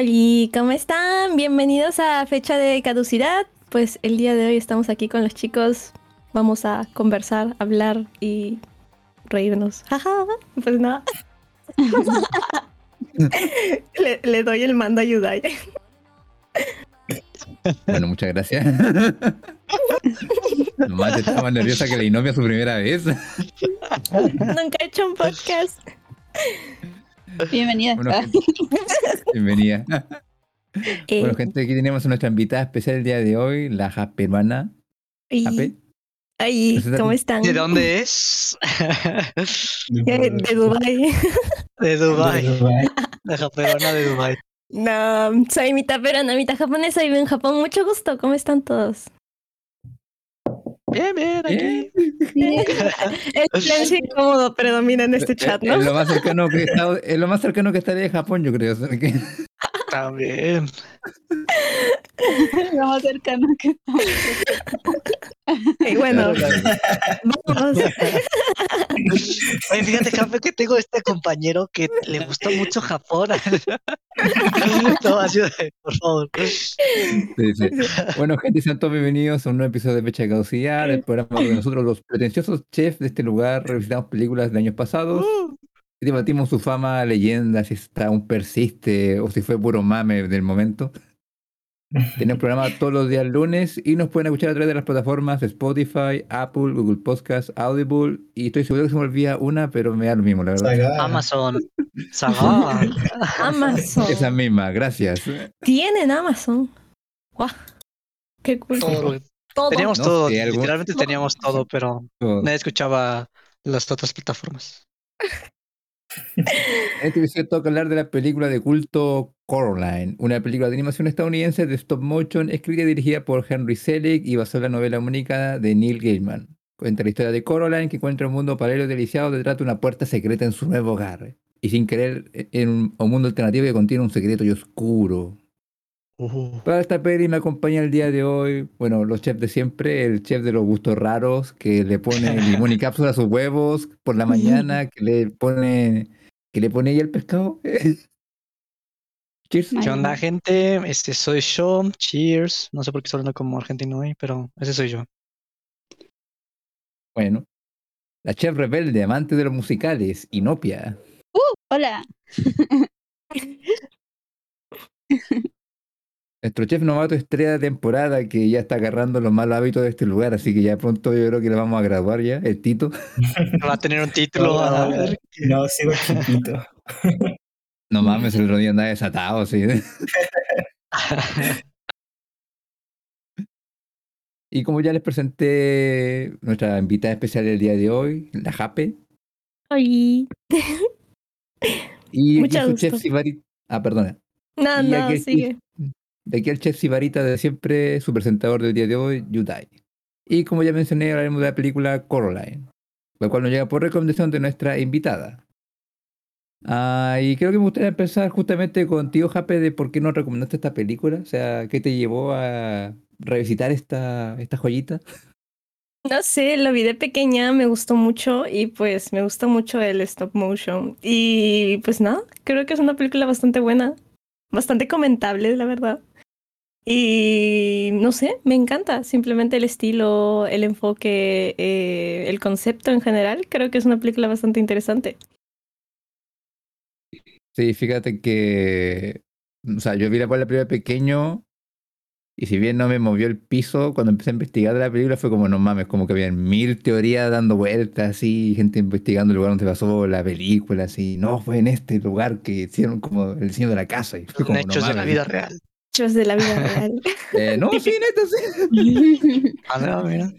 Hola, ¿cómo están? Bienvenidos a Fecha de Caducidad. Pues el día de hoy estamos aquí con los chicos. Vamos a conversar, hablar y reírnos. Jaja, pues nada. le, le doy el mando a Yudai. Bueno, muchas gracias. Nomás estaba más nerviosa que la Inomia su primera vez. Nunca he hecho un podcast. Bienvenida. Bueno, gente, bienvenida. Eh, Bueno, gente, aquí tenemos a nuestra invitada especial el día de hoy, la ja peruana. ay. ¿cómo están? ¿De dónde es? Eh, De Dubai. de Dubai. La japerona de Dubai. No, soy mitad peruana, mitad japonesa y vivo en Japón. Mucho gusto, ¿cómo están todos? Bien, bien, aquí. El silencio incómodo predomina en este chat, Es ¿no? lo más cercano que está, es lo más cercano que estaría de Japón, yo creo. También. Lo más cercano que Y bueno, vamos. Oye, fíjate, Jafe, que tengo este compañero que le gusta mucho Japón. no, así de, por favor. Sí, sí. Bueno, gente, sean todos bienvenidos a un nuevo episodio de Fecha de Caducidad, el programa donde nosotros, los pretenciosos chefs de este lugar, revisitamos películas de años pasados y debatimos su fama, leyenda, si está aún persiste o si fue puro mame del momento. Tenemos programa todos los días lunes y nos pueden escuchar a través de las plataformas Spotify, Apple, Google Podcast, Audible y estoy seguro que se me olvida una, pero me da lo mismo, la verdad. Saga. Amazon. Saga. Amazon. Esa misma, gracias. Tienen Amazon. Guau. Qué cool. Todo. Todo. Teníamos No todo, sé, literalmente teníamos todo, pero Todo. nadie escuchaba las otras plataformas. En este episodio toca hablar de la película de culto Coraline, una película de animación estadounidense de stop motion escrita y dirigida por Henry Selick y basada en la novela homónica de Neil Gaiman. Cuenta la historia de Coraline que encuentra un mundo paralelo y deliciado detrás de una puerta secreta en su nuevo hogar. Y sin querer en un, un mundo alternativo que contiene un secreto y oscuro. Para esta peli me acompaña el día de hoy, bueno, los chefs de siempre, el chef de los gustos raros, que le pone limón y cápsula a sus huevos por la mañana, que le pone, que le pone ahí el pescado. Cheers. ¿Qué onda, gente? Este soy yo. Cheers. No sé por qué estoy hablando como argentino hoy, pero ese soy yo. Bueno, la chef rebelde, amante de los musicales, Inopia. Hola. Nuestro chef novato estrella de temporada que ya está agarrando los malos hábitos de este lugar, así que ya pronto yo creo que le vamos a graduar ya, el Tito. Va a tener un título. a ver. No, sigo chiquito. No mames, el otro día andaba desatado, sí. Y como ya les presenté nuestra invitada especial del día de hoy, la Jape, Ay. y Mucho gusto. chef Sibarita. Ah, perdona. No, Y no, sigue. De aquí el chef Sibarita de siempre, su presentador del día de hoy, Yudai. Y como ya mencioné, hablaremos de la película Coraline, la cual nos llega por recomendación de nuestra invitada. Ah, y creo que me gustaría empezar justamente contigo, Jape, de por qué nos recomendaste esta película. O sea, ¿qué te llevó a revisitar esta, esta joyita? No sé, lo vi de pequeña, me gustó mucho y pues me gusta mucho el stop motion. Y pues nada, creo que es una película bastante buena, bastante comentable, la verdad. Y no sé, me encanta simplemente el estilo, el enfoque, eh, el concepto en general. Creo que es una película bastante interesante. Sí, fíjate que, o sea, yo vi la por la película pequeño y si bien no me movió el piso, cuando empecé a investigar de la película fue como, no mames, como que habían mil teorías dando vueltas, así, gente investigando el lugar donde pasó la película, así, no, fue en este lugar que hicieron como el diseño de la casa y fue Son como, no hechos de la mames. vida real. Hechos de la vida real. Eh, no, sí, neta, sí. Ah, no, mira.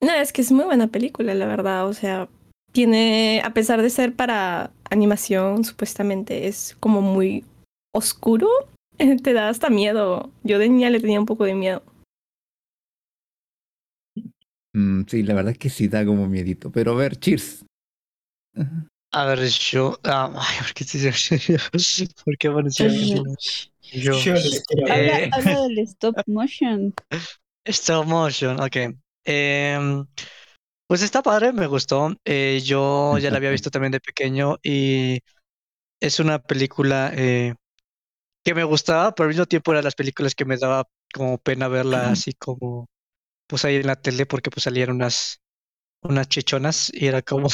No, es que es muy buena película, la verdad. O sea, tiene, a pesar de ser para animación, supuestamente es como muy oscuro. Te da hasta miedo. Yo de niña le tenía un poco de miedo. Mm, sí, la verdad es que sí da como miedito, pero a ver, cheers. A ver, yo. ah, ay, ¿por qué te ¿Por qué apareció? Yo. Yo les quiero habla, ver. habla del stop motion. Stop motion, ok. Em, pues está padre, me gustó. Eh, yo ya la había visto también de pequeño y es una película eh, que me gustaba, pero al mismo tiempo eran las películas que me daba como pena verla así como pues ahí en la tele porque pues salían unas unas chichonas y era como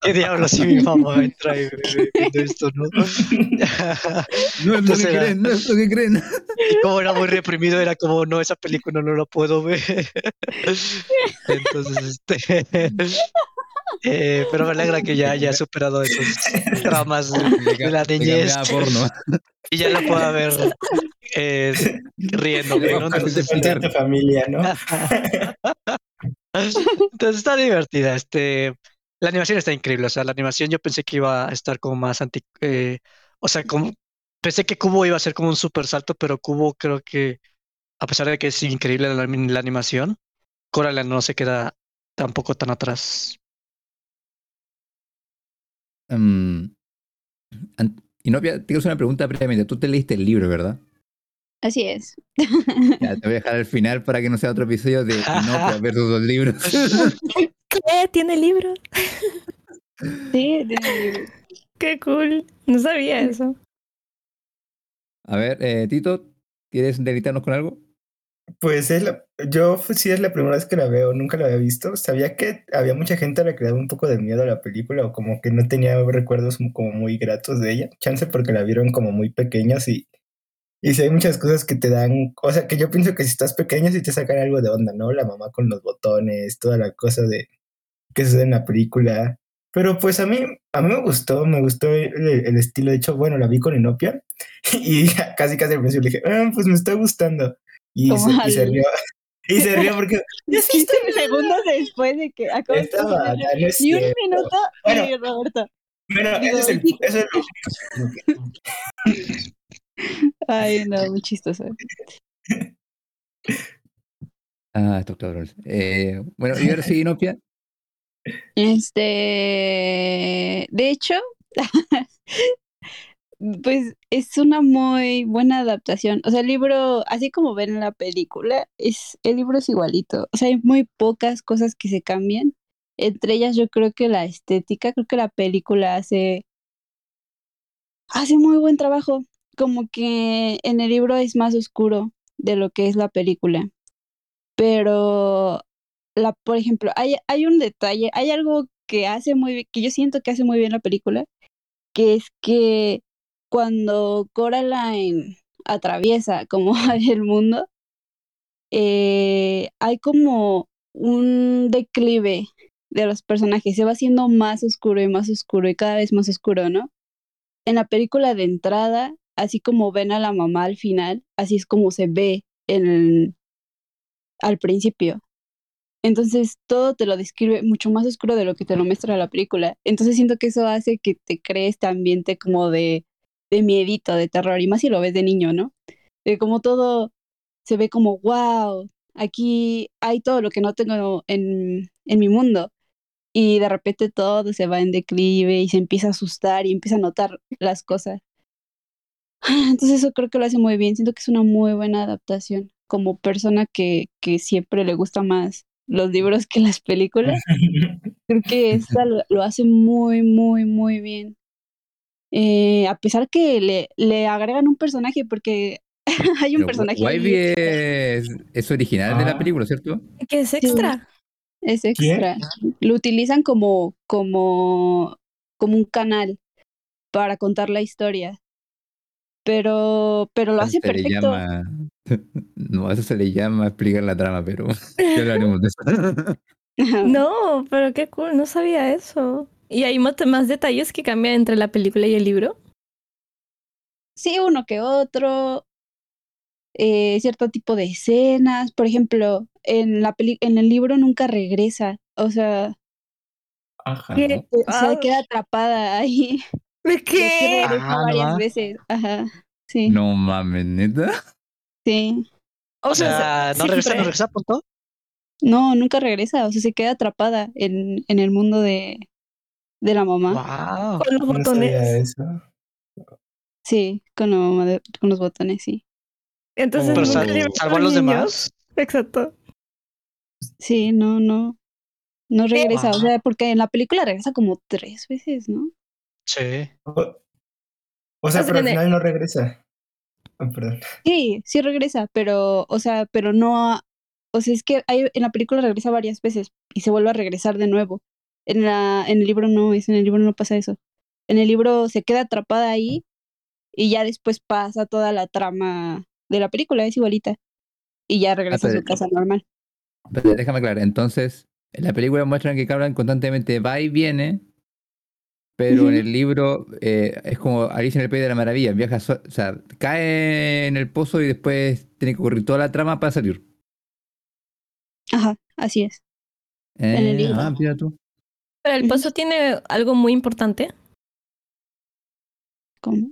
qué diablos si mi mamá entra y ve- viendo esto, ¿no? No es lo Entonces que era- creen, no es lo que creen. Y como era muy reprimido, era como, no, esa película no la puedo ver. Entonces, este. eh, pero me alegra que ya haya superado esos traumas de, de la niñez y ya la pueda ver eh, riéndome, ¿no? De Entonces, explicar. tu familia, ¿no? entonces está divertida. Este, la animación está increíble. O sea, la animación yo pensé que iba a estar como más anti. eh, o sea, pensé que Cubo iba a ser como un super salto, pero Cubo creo que, a pesar de que es increíble la, la animación, Coraline no se queda tampoco tan atrás. Mm, an- Inopia, te una pregunta previamente. Tú te leíste el libro, ¿verdad? Así es. Ya, te voy a dejar al final para que no sea otro episodio de Inopia versus los libros. ¿Qué? ¿Tiene libro? Sí, tiene- Qué cool. No sabía eso. A ver, eh, Tito, ¿quieres deleitarnos con algo? Pues es la- yo sí es la primera vez que la veo, nunca la había visto. Sabía que había mucha gente a la que le daba un poco de miedo a la película o como que no tenía recuerdos como muy gratos de ella. Chance porque la vieron como muy pequeños y, y sí hay muchas cosas que te dan, o sea que yo pienso que si estás pequeño sí te sacan algo de onda, ¿no? La mamá con los botones, toda la cosa de que sucede en la película. Pero pues a mí, a mí me gustó, me gustó el, el estilo. De hecho, bueno, la vi con Inopia y casi casi al principio le dije, "Ah, pues me está gustando. Y se, y se rió. Y se rió porque "Ya sí 15 segundos después de que acabo de estaba, ya no es Ni un cierto. minuto Bueno. y Roberto. Bueno, Digo, ese es el, eso es lo Ay, no, muy chistoso. Ah, estos cabrones. Eh, bueno, y ahora sí, Inopia. Este, de hecho, pues es una muy buena adaptación. O sea, el libro, así como ven en la película, es, el libro es igualito. O sea, hay muy pocas cosas que se cambian. Entre ellas, yo creo que la estética, creo que la película hace, hace muy buen trabajo. Como que en el libro es más oscuro de lo que es la película. Pero la, por ejemplo, hay, hay un detalle, hay algo que hace muy que yo siento que hace muy bien la película, que es que cuando Coraline atraviesa como el mundo, eh, hay como un declive de los personajes, se va haciendo más oscuro y más oscuro y cada vez más oscuro, ¿no? En la película de entrada, así como ven a la mamá al final, así es como se ve en, al principio. Entonces todo te lo describe mucho más oscuro de lo que te lo muestra la película. Entonces siento que eso hace que te crees este ambiente como de, de miedito, de terror, y más si lo ves de niño, ¿no? De como todo se ve como, wow, aquí hay todo lo que no tengo en, en mi mundo. Y de repente todo se va en declive y se empieza a asustar y empieza a notar las cosas. Entonces eso creo que lo hace muy bien. Siento que es una muy buena adaptación. Como persona que, que siempre le gusta más los libros que las películas, creo que esta lo, lo hace muy, muy, muy bien. Eh, a pesar que le, le agregan un personaje, porque hay un Pero personaje Wybie es, es original de la Ah. película, ¿cierto? Que es extra. Es extra. Lo utilizan como, como, como un canal para contar la historia. Pero, pero lo Eso hace se le perfecto. llama. No, eso se le llama explicar la trama, pero ya hablaremos de eso. No, pero qué cool, no sabía eso. ¿Y hay más, más detalles que cambian entre la película y el libro? Sí, uno que otro. eh, cierto tipo de escenas. Por ejemplo, en la peli en el libro nunca regresa. O sea, Ajá. ¿Qué? se Ah, queda atrapada ahí. ¿De qué? Ah, no varias va. veces. Ajá. Sí, No mames, neta. sí. O sea, ¿no regresa, no regresa, punto? No, nunca regresa. O sea, se queda atrapada en, en el mundo de, de la mamá. Wow. Con los botones. eso. Sí, con la mamá de- con los botones, sí. Entonces Pero sal- salvó a los niños. demás. Exacto. Sí, no, no. No regresa. O sea, porque en la película regresa como tres veces, ¿no? Sí. O, o sea, O sea, pero al final no regresa. Ah, perdón. Sí, sí regresa, pero, o sea, pero no, o sea, es que hay, en la película regresa varias veces y se vuelve a regresar de nuevo. En la, en el libro no, es en el libro no pasa eso. En el libro se queda atrapada ahí y ya después pasa toda la trama de la película, es igualita. Y ya regresa a su casa normal. Pero déjame aclarar. Entonces, en la película muestran que Cabran constantemente va y viene, pero en el libro eh, es como Alicia en el País de la Maravilla. Viaja, so- o sea, cae en el pozo y después tiene que ocurrir toda la trama para salir. Ajá, así es. En el Eh, libro. ah, mira tú. Pero el pozo tiene algo muy importante. ¿Cómo?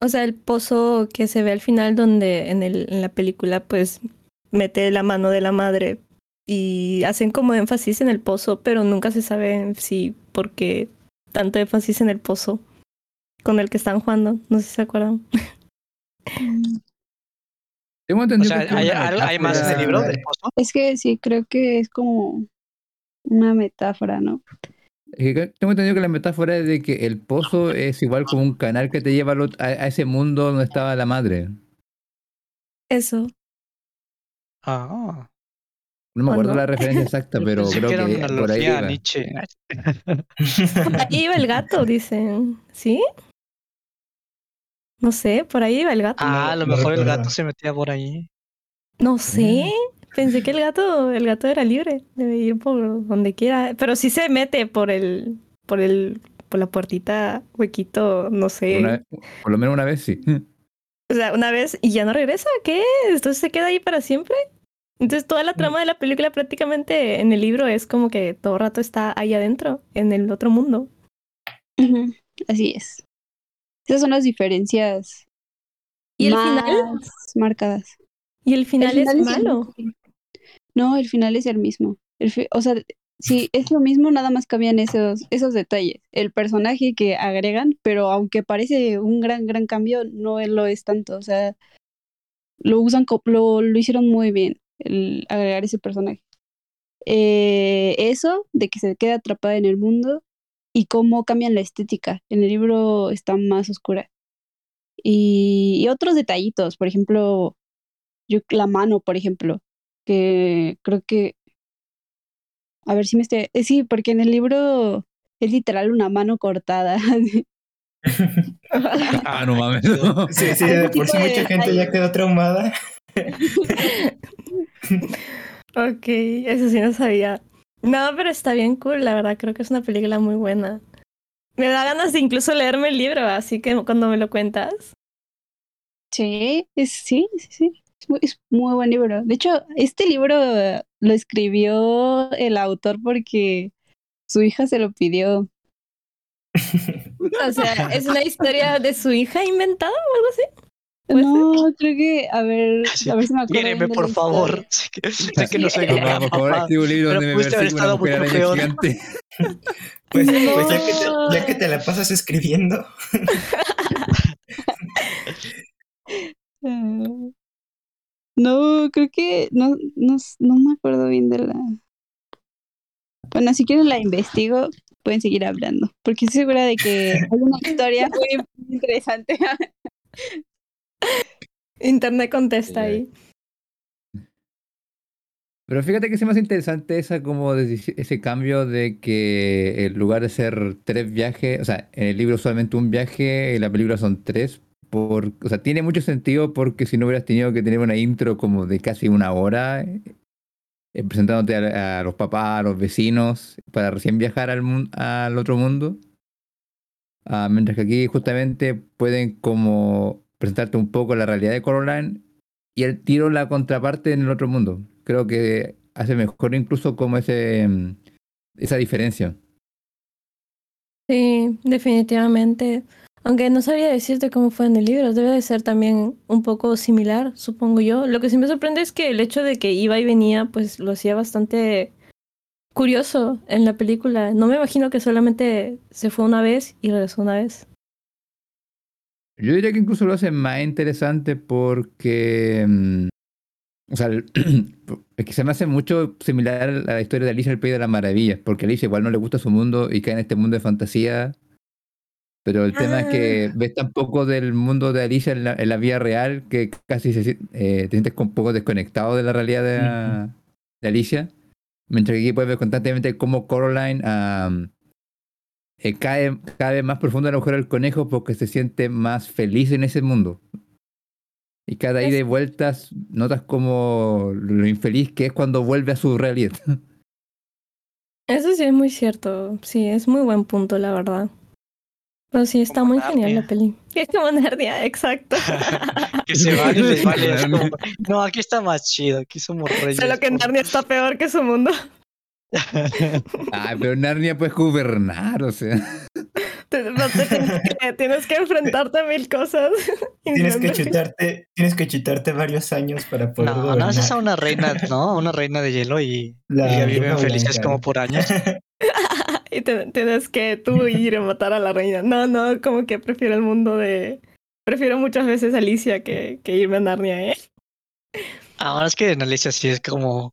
O sea, el pozo que se ve al final donde en, el, en la película pues mete la mano de la madre y hacen como énfasis en el pozo, pero nunca se sabe si por qué tanto énfasis en el pozo con el que están jugando. No sé si se acuerdan. Tengo O entendido sea, que es ¿hay, una hay- hay más en el libro del pozo? Es que sí, creo que es como una metáfora, ¿no? Es que Tengo entendido que la metáfora es de que el pozo es igual como un canal que te lleva a, a ese mundo donde estaba la madre. Eso. Ah, No me ¿O acuerdo no? la referencia exacta, pero creo que una por ahí iba. Nietzsche. Por ahí iba el gato, dicen. ¿Sí? No sé, por ahí iba el gato. Ah, a lo mejor el gato se metía por ahí. No sé. Pensé que el gato, el gato era libre, debe ir por donde quiera, pero sí se mete por el, por el, por la puertita, huequito, no sé. Una- por lo menos una vez sí. O sea, una vez y ya no regresa, ¿qué? Entonces se queda ahí para siempre. Entonces toda la trama de la película prácticamente en el libro es como que todo el rato está ahí adentro, en el otro mundo. Así es. Esas son las diferencias Y el más final, marcadas. y el final, El final es es el malo. No, el final es el mismo. El fi- o sea, sí, es lo mismo, nada más cambian esos, esos detalles. El personaje que agregan, pero aunque parece un gran, gran cambio, no lo es tanto. O sea, lo usan, lo, lo hicieron muy bien, el agregar ese personaje. Eh, eso, de que se queda atrapada en el mundo y cómo cambian la estética. En el libro está más oscura. Y, y otros detallitos, por ejemplo, yo, la mano, por ejemplo, que creo que, a ver si me estoy, eh, sí, porque en el libro es literal una mano cortada. Ah, no mames. Sí, sí, de por sí tipo de mucha gente ya quedó traumada. Ok, eso sí no sabía. No, pero está bien cool, la verdad, creo que es una película muy buena. Me da ganas de incluso leerme el libro, así que cuando me lo cuentas. Sí, es, sí, sí, sí. Es muy, es muy buen libro. De hecho, este libro lo escribió el autor porque su hija se lo pidió. O sea, ¿es una historia de su hija inventada o algo así? No, creo que, a ver, Sí, a ver si me acuerdo. Míreme, por favor. Sé que, sé que no soy gran por favor, un libro donde me una estado mujer mucho araña peor. gigante. Pues, No. pues ya, que te, ya que te la pasas escribiendo. No, creo que no, no, no me acuerdo bien de la. Bueno, si quieren la investigo, pueden seguir hablando, porque estoy segura de que hay una historia muy interesante. Internet contesta ahí. Pero fíjate que es más interesante esa como ese cambio de que en lugar de ser tres viajes, o sea, en el libro solamente un viaje, en la película son tres. Por, o sea, tiene mucho sentido porque si no hubieras tenido que tener una intro como de casi una hora, eh, presentándote a, a los papás, a los vecinos, para recién viajar al, al otro mundo. Ah, mientras que aquí justamente pueden como presentarte un poco la realidad de Coraline y el tiro la contraparte en el otro mundo. Creo que hace mejor incluso como ese mm, esa diferencia. Sí, definitivamente. Aunque no sabría decirte cómo fue en el libro, debe de ser también un poco similar, supongo yo. Lo que sí me sorprende es que el hecho de que iba y venía, pues lo hacía bastante curioso en la película. No me imagino que solamente se fue una vez y regresó una vez. Yo diría que incluso lo hace más interesante porque mm, o sea, es que se me hace mucho similar a la historia de Alicia en el País de las Maravillas, porque Alicia igual no le gusta su mundo y cae en este mundo de fantasía Pero el tema es que Ah. ves tan poco del mundo de Alicia en la, en la vida real que casi se, eh, te sientes un poco desconectado de la realidad de, de Alicia. Mientras que aquí puedes ver constantemente cómo Coraline am, eh, cae cada vez más profundo en el agujero del conejo porque se siente más feliz en ese mundo. Y cada ida y vueltas notas como lo infeliz que es cuando vuelve a su realidad. Eso sí es muy cierto. Sí, es muy buen punto, la verdad. Pero sí, está Como muy genial la peli. Es como Narnia, exacto. que se van y les vale. como, no, aquí está más chido, aquí somos reyes. Solo que Narnia está peor que su mundo. Ay, pero Narnia puedes gobernar, o sea. Te- no te tienes, que, tienes que enfrentarte a mil cosas. Tienes que chutarte, tienes que chutarte varios años para poder No, no haces a una reina, ¿no? A Una reina de hielo y, La y ya viven felices blanca. como por años. Y te- tienes que tú ir a matar a la reina. No, no, como que prefiero el mundo de... Prefiero muchas veces a Alicia que, que irme a Narnia, ¿eh? Ahora es que en Alicia sí es como.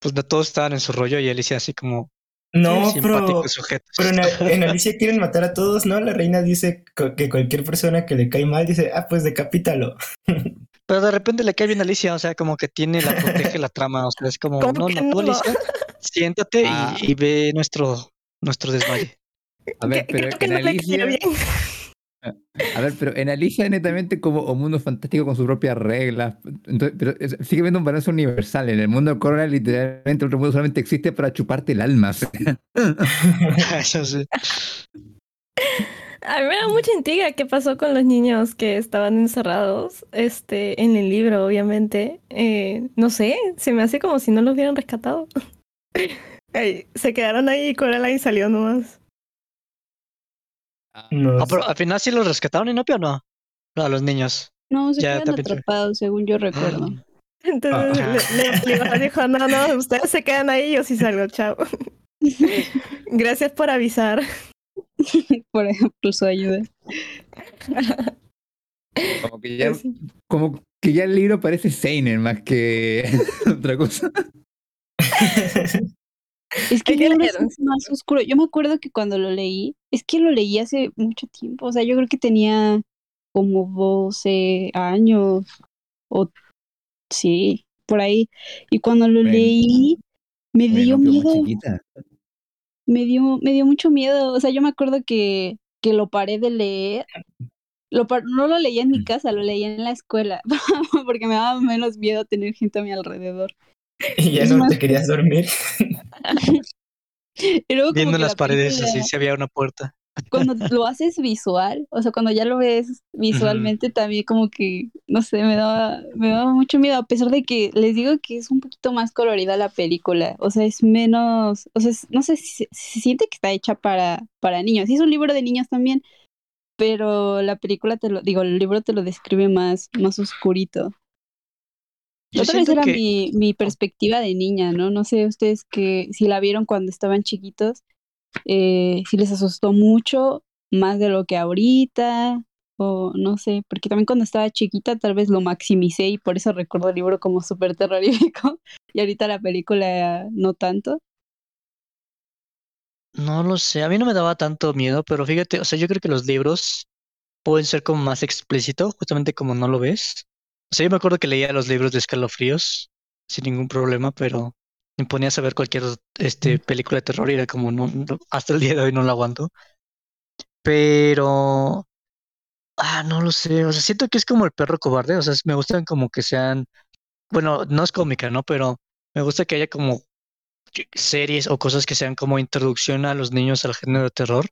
Pues no todos estaban en su rollo y Alicia así como. No, pero, simpáticos sujetos. pero en, en Alicia quieren matar a todos, ¿no? La reina dice co- que cualquier persona que le cae mal dice, ah, pues decapítalo. Pero de repente le cae bien a Alicia, o sea, como que tiene la protege la trama, o sea, es como, ¿Cómo no, no, no? Alicia, siéntate y- Ah. y, ve nuestro, nuestro desmaye. A ver, Que- pero creo que en no le cae Alicia. Bien. A ver, pero en Alicia netamente como un mundo fantástico con sus propias reglas. Entonces, pero sigue viendo un balance universal. En el mundo de Corona, literalmente, el otro mundo solamente existe para chuparte el alma. sí. A mí me da mucha intriga qué pasó con los niños que estaban encerrados este, en el libro, obviamente. Eh, no sé, se me hace como si no los hubieran rescatado. Ay, se quedaron ahí y Coraline salió nomás. No, Ah, pero al final sí los rescataron, Inopia o no? No, a los niños. No, se Ya, quedan atrapados, según yo recuerdo. Entonces Ah. le, le- le dijo, no, no, ustedes se quedan ahí, yo sí salgo, chao. Gracias por avisar. Por ejemplo, su ayuda. Como que ya, Pues sí. como que ya el libro parece Seinen más que otra cosa. Es que leer. es más oscuro. Yo me acuerdo que cuando lo leí, es que lo leí hace mucho tiempo. O sea, yo creo que tenía como 12 años. O sí, por ahí. Y cuando lo leí, me dio miedo. Me dio, me dio mucho miedo. O sea, yo me acuerdo que, que lo paré de leer. Lo par- no lo leía en mi Mm. casa, lo leía en la escuela. Porque me daba menos miedo tener gente a mi alrededor. y ya es no más- te querías dormir. Y luego como Viendo las la paredes película- así, si había una puerta. cuando lo haces visual, o sea, cuando ya lo ves visualmente también como que, no sé, me daba, me daba mucho miedo, a pesar de que les digo que es un poquito más colorida la película, o sea, es menos, o sea, es- no sé si se, se siente que está hecha para, para niños, sí es un libro de niños también, pero la película te lo, digo, el libro te lo describe más, más oscurito. Yo Otra vez era que mi, mi perspectiva de niña, ¿no? No sé ustedes que si la vieron cuando estaban chiquitos, eh, si les asustó mucho, más de lo que ahorita, o no sé, porque también cuando estaba chiquita tal vez lo maximicé y por eso recuerdo el libro como súper terrorífico, y ahorita la película no tanto. No lo sé, a mí no me daba tanto miedo, pero fíjate, o sea, yo creo que los libros pueden ser como más explícitos, justamente como no lo ves. O sea, yo me acuerdo que leía los libros de escalofríos sin ningún problema, pero me ponía a ver cualquier este, película de terror y era como, no, no, hasta el día de hoy no lo aguanto. Pero, ah, no lo sé, o sea, siento que es como el perro cobarde, o sea, me gustan como que sean, bueno, no es cómica, ¿no? Pero me gusta que haya como series o cosas que sean como introducción a los niños al género de terror.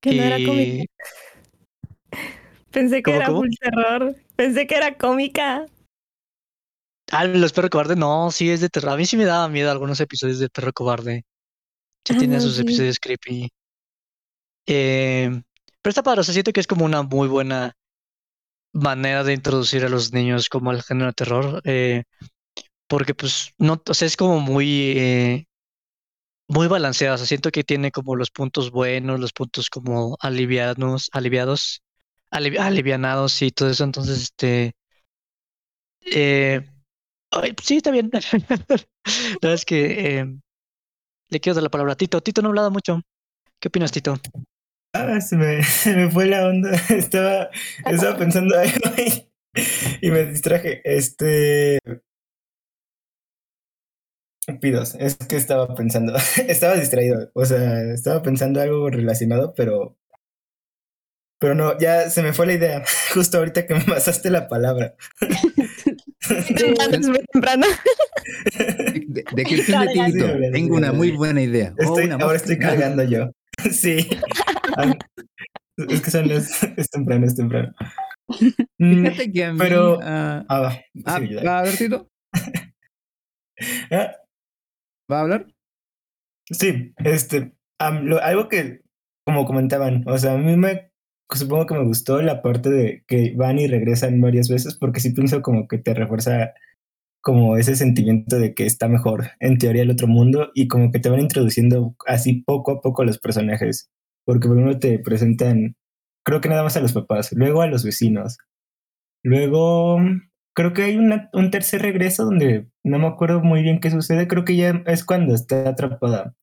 Que no era cómica. Y Pensé que ¿Cómo, era cómo? full terror. Pensé que era cómica. ah, los perros cobarde, no, sí es de terror. A mí sí me daba miedo algunos episodios del perro cobarde. Sí Ah, tiene no, sus sí. episodios creepy. Eh, pero está padre, o sea, siento que es como una muy buena manera de introducir a los niños como al género de terror. eh, porque pues no, o sea, es como muy eh, muy balanceado. O sea, siento que tiene como los puntos buenos, los puntos como aliviados, aliviados, alivi- alivianados y todo eso. Entonces, este eh, ay, pues sí, está bien. La verdad es que eh, le quiero dar la palabra a Tito. Tito no ha hablado mucho. ¿Qué opinas, Tito? Ah, se me, me fue la onda. Estaba, estaba pensando algo y, y me distraje. Este. Pidos, es que estaba pensando, estaba distraído, o sea, estaba pensando algo relacionado, pero pero no, ya se me fue la idea, justo ahorita que me pasaste la palabra. Temprano, es muy temprano. De, de que el Tito, tengo una muy buena idea. Oh, Estoy- ahora estoy cargando yo. Sí. Es que son las, es temprano, es temprano. Mm, Fíjate que a mí. pero- ah, Ah, va. ah, sí. ¿Va a hablar, Tito? Ah, ¿Va a hablar? Sí, este, lo- algo que, como comentaban, o sea, a mí me, supongo que me gustó la parte de que van y regresan varias veces, porque sí pienso como que te refuerza como ese sentimiento de que está mejor, en teoría, el otro mundo, y como que te van introduciendo así poco a poco a los personajes, porque primero te presentan, creo que nada más a los papás, luego a los vecinos, luego creo que hay una- un tercer regreso donde no me acuerdo muy bien qué sucede, creo que ya es cuando está atrapada.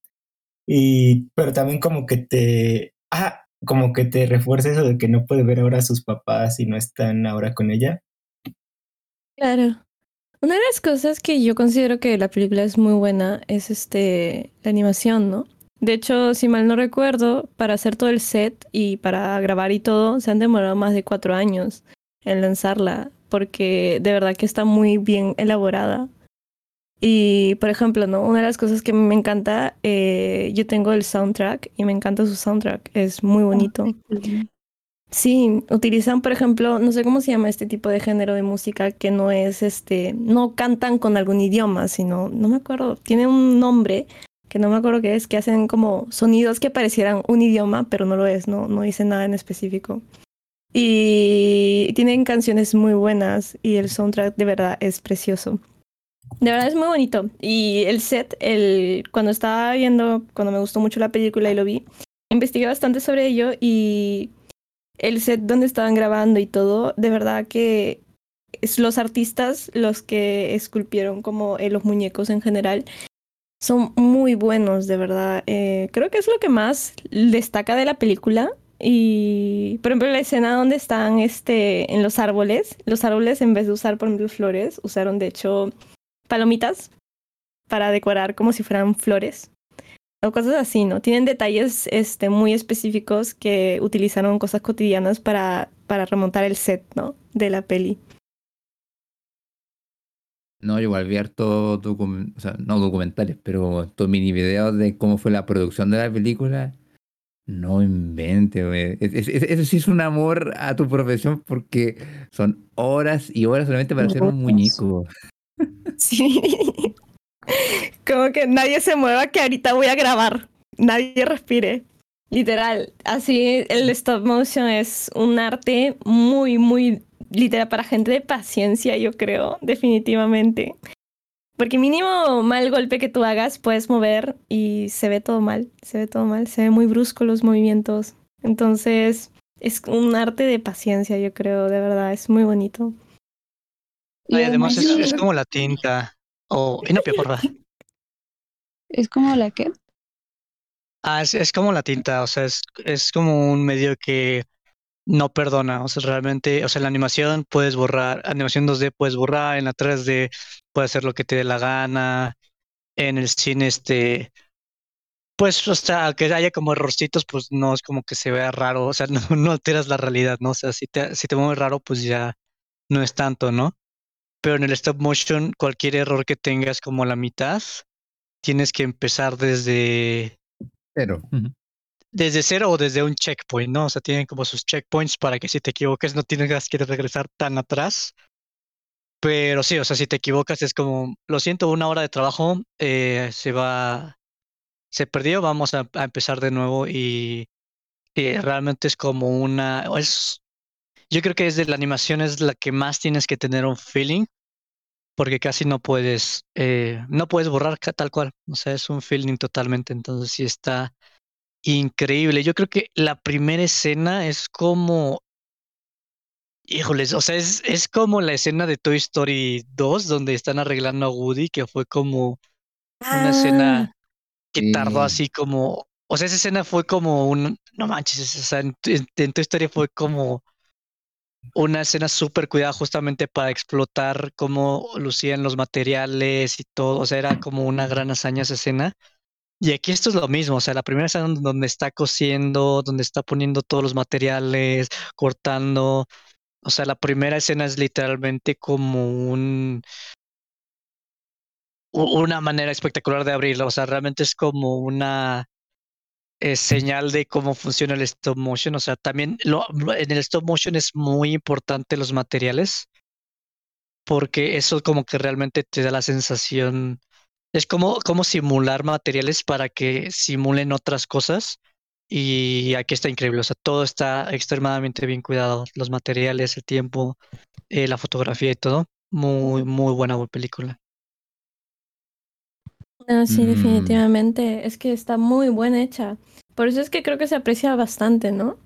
Y, pero también como que te, ah, como que te refuerza eso de que no puede ver ahora a sus papás y no están ahora con ella. Claro. Una de las cosas que yo considero que la película es muy buena es este la animación, ¿no? De hecho, si mal no recuerdo, para hacer todo el set y para grabar y todo, se han demorado más de cuatro años en lanzarla, porque de verdad que está muy bien elaborada. Y, por ejemplo, ¿no? Una de las cosas que me encanta, eh, yo tengo el soundtrack y me encanta su soundtrack, es muy bonito. Sí, utilizan, por ejemplo, no sé cómo se llama este tipo de género de música que no es este, no cantan con algún idioma, sino, no me acuerdo, tiene un nombre que no me acuerdo qué es, que hacen como sonidos que parecieran un idioma, pero no lo es, no, no dice nada en específico. Y tienen canciones muy buenas y el soundtrack de verdad es precioso. De verdad es muy bonito. Y el set, el, cuando estaba viendo, cuando me gustó mucho la película y lo vi, investigué bastante sobre ello y el set donde estaban grabando y todo, de verdad que es los artistas, los que esculpieron como eh, los muñecos en general, son muy buenos, de verdad. Eh, creo que es lo que más destaca de la película. Y, por ejemplo, la escena donde están este, en los árboles, los árboles en vez de usar, por ejemplo, flores, usaron de hecho palomitas para decorar como si fueran flores o cosas así, ¿no? Tienen detalles este, muy específicos que utilizaron cosas cotidianas para, para remontar el set, ¿no? De la peli. No, yo igual vi harto o sea, no documentales, pero estos mini videos de cómo fue la producción de la película. No invente, güey. Es- es- es- Eso sí es un amor a tu profesión porque son horas y horas solamente para hacer un muñeco. Sí. Como que nadie se mueva, que ahorita voy a grabar. Nadie respire. Literal. Así el stop motion es un arte muy, muy literal para gente de paciencia, yo creo, definitivamente. Porque mínimo mal golpe que tú hagas puedes mover y se ve todo mal, se ve todo mal, se ve muy brusco los movimientos. Entonces es un arte de paciencia, yo creo, de verdad, es muy bonito. Y Ay, además es, es como la tinta. O inopia, porfa. es como la que Ah, es, es como la tinta, o sea, es, es como un medio que no perdona, o sea, realmente, o sea, en la animación puedes borrar, animación 2D puedes borrar, en la 3D puedes hacer lo que te dé la gana, en el cine, este, pues, o sea, que haya como errorcitos, pues no es como que se vea raro, o sea, no, no alteras la realidad, ¿no? O sea, si te, si te mueves raro, pues ya no es tanto, ¿no? Pero en el stop motion, cualquier error que tengas como la mitad, tienes que empezar desde ujú. desde cero o desde un checkpoint, ¿no? O sea, tienen como sus checkpoints para que si te equivoques no tienes que regresar tan atrás. Pero sí, o sea, si te equivocas es como, lo siento, una hora de trabajo eh, se va, se perdió, vamos a, a empezar de nuevo y, y realmente es como una, es, yo creo que desde la animación es la que más tienes que tener un feeling, porque casi no puedes, eh, no puedes borrar tal cual, o sea, es un feeling totalmente, entonces sí está increíble. Yo creo que la primera escena es como, híjoles, o sea, es, es como la escena de Toy Story 2 donde están arreglando a Woody, que fue como una escena que tardó Sí. así como, o sea, esa escena fue como un, no manches, o sea, en, en- en tu historia fue como una escena súper cuidada justamente para explotar cómo lucían los materiales y todo, o sea, era como una gran hazaña esa escena. Y aquí esto es lo mismo, o sea, la primera escena donde- está cosiendo, donde está poniendo todos los materiales, cortando, o sea, la primera escena es literalmente como un una manera espectacular de abrirlo, o sea, realmente es como una señal de cómo funciona el stop motion, o sea, también lo, en el stop motion es muy importante los materiales, porque eso como que realmente te da la sensación, es como, como simular materiales para que simulen otras cosas. Y aquí está increíble, o sea, todo está extremadamente bien cuidado, los materiales, el tiempo, eh, la fotografía y todo. Muy, muy buena película. Ah, sí, Mm. definitivamente. Es que está muy buena hecha. Por eso es que creo que se aprecia bastante, ¿no?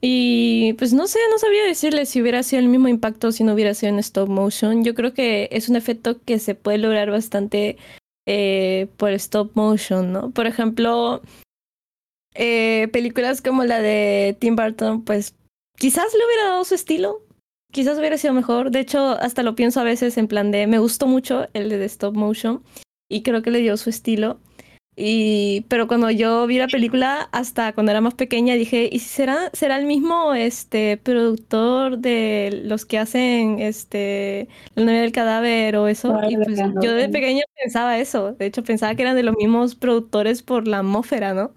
Y pues no sé, no sabría decirle si hubiera sido el mismo impacto si no hubiera sido en stop motion. Yo creo que es un efecto que se puede lograr bastante eh, por stop motion, ¿no? Por ejemplo, eh, películas como la de Tim Burton, pues quizás le hubiera dado su estilo. Quizás hubiera sido mejor. De hecho, hasta lo pienso a veces en plan de, me gustó mucho el de stop motion y creo que le dio su estilo. Y, pero cuando yo vi la película, hasta cuando era más pequeña, dije, ¿y será, será el mismo este, productor de los que hacen este, La novia del cadáver o eso? Y pues yo de pequeña pensaba eso. De hecho, pensaba que eran de los mismos productores por la atmósfera, ¿no?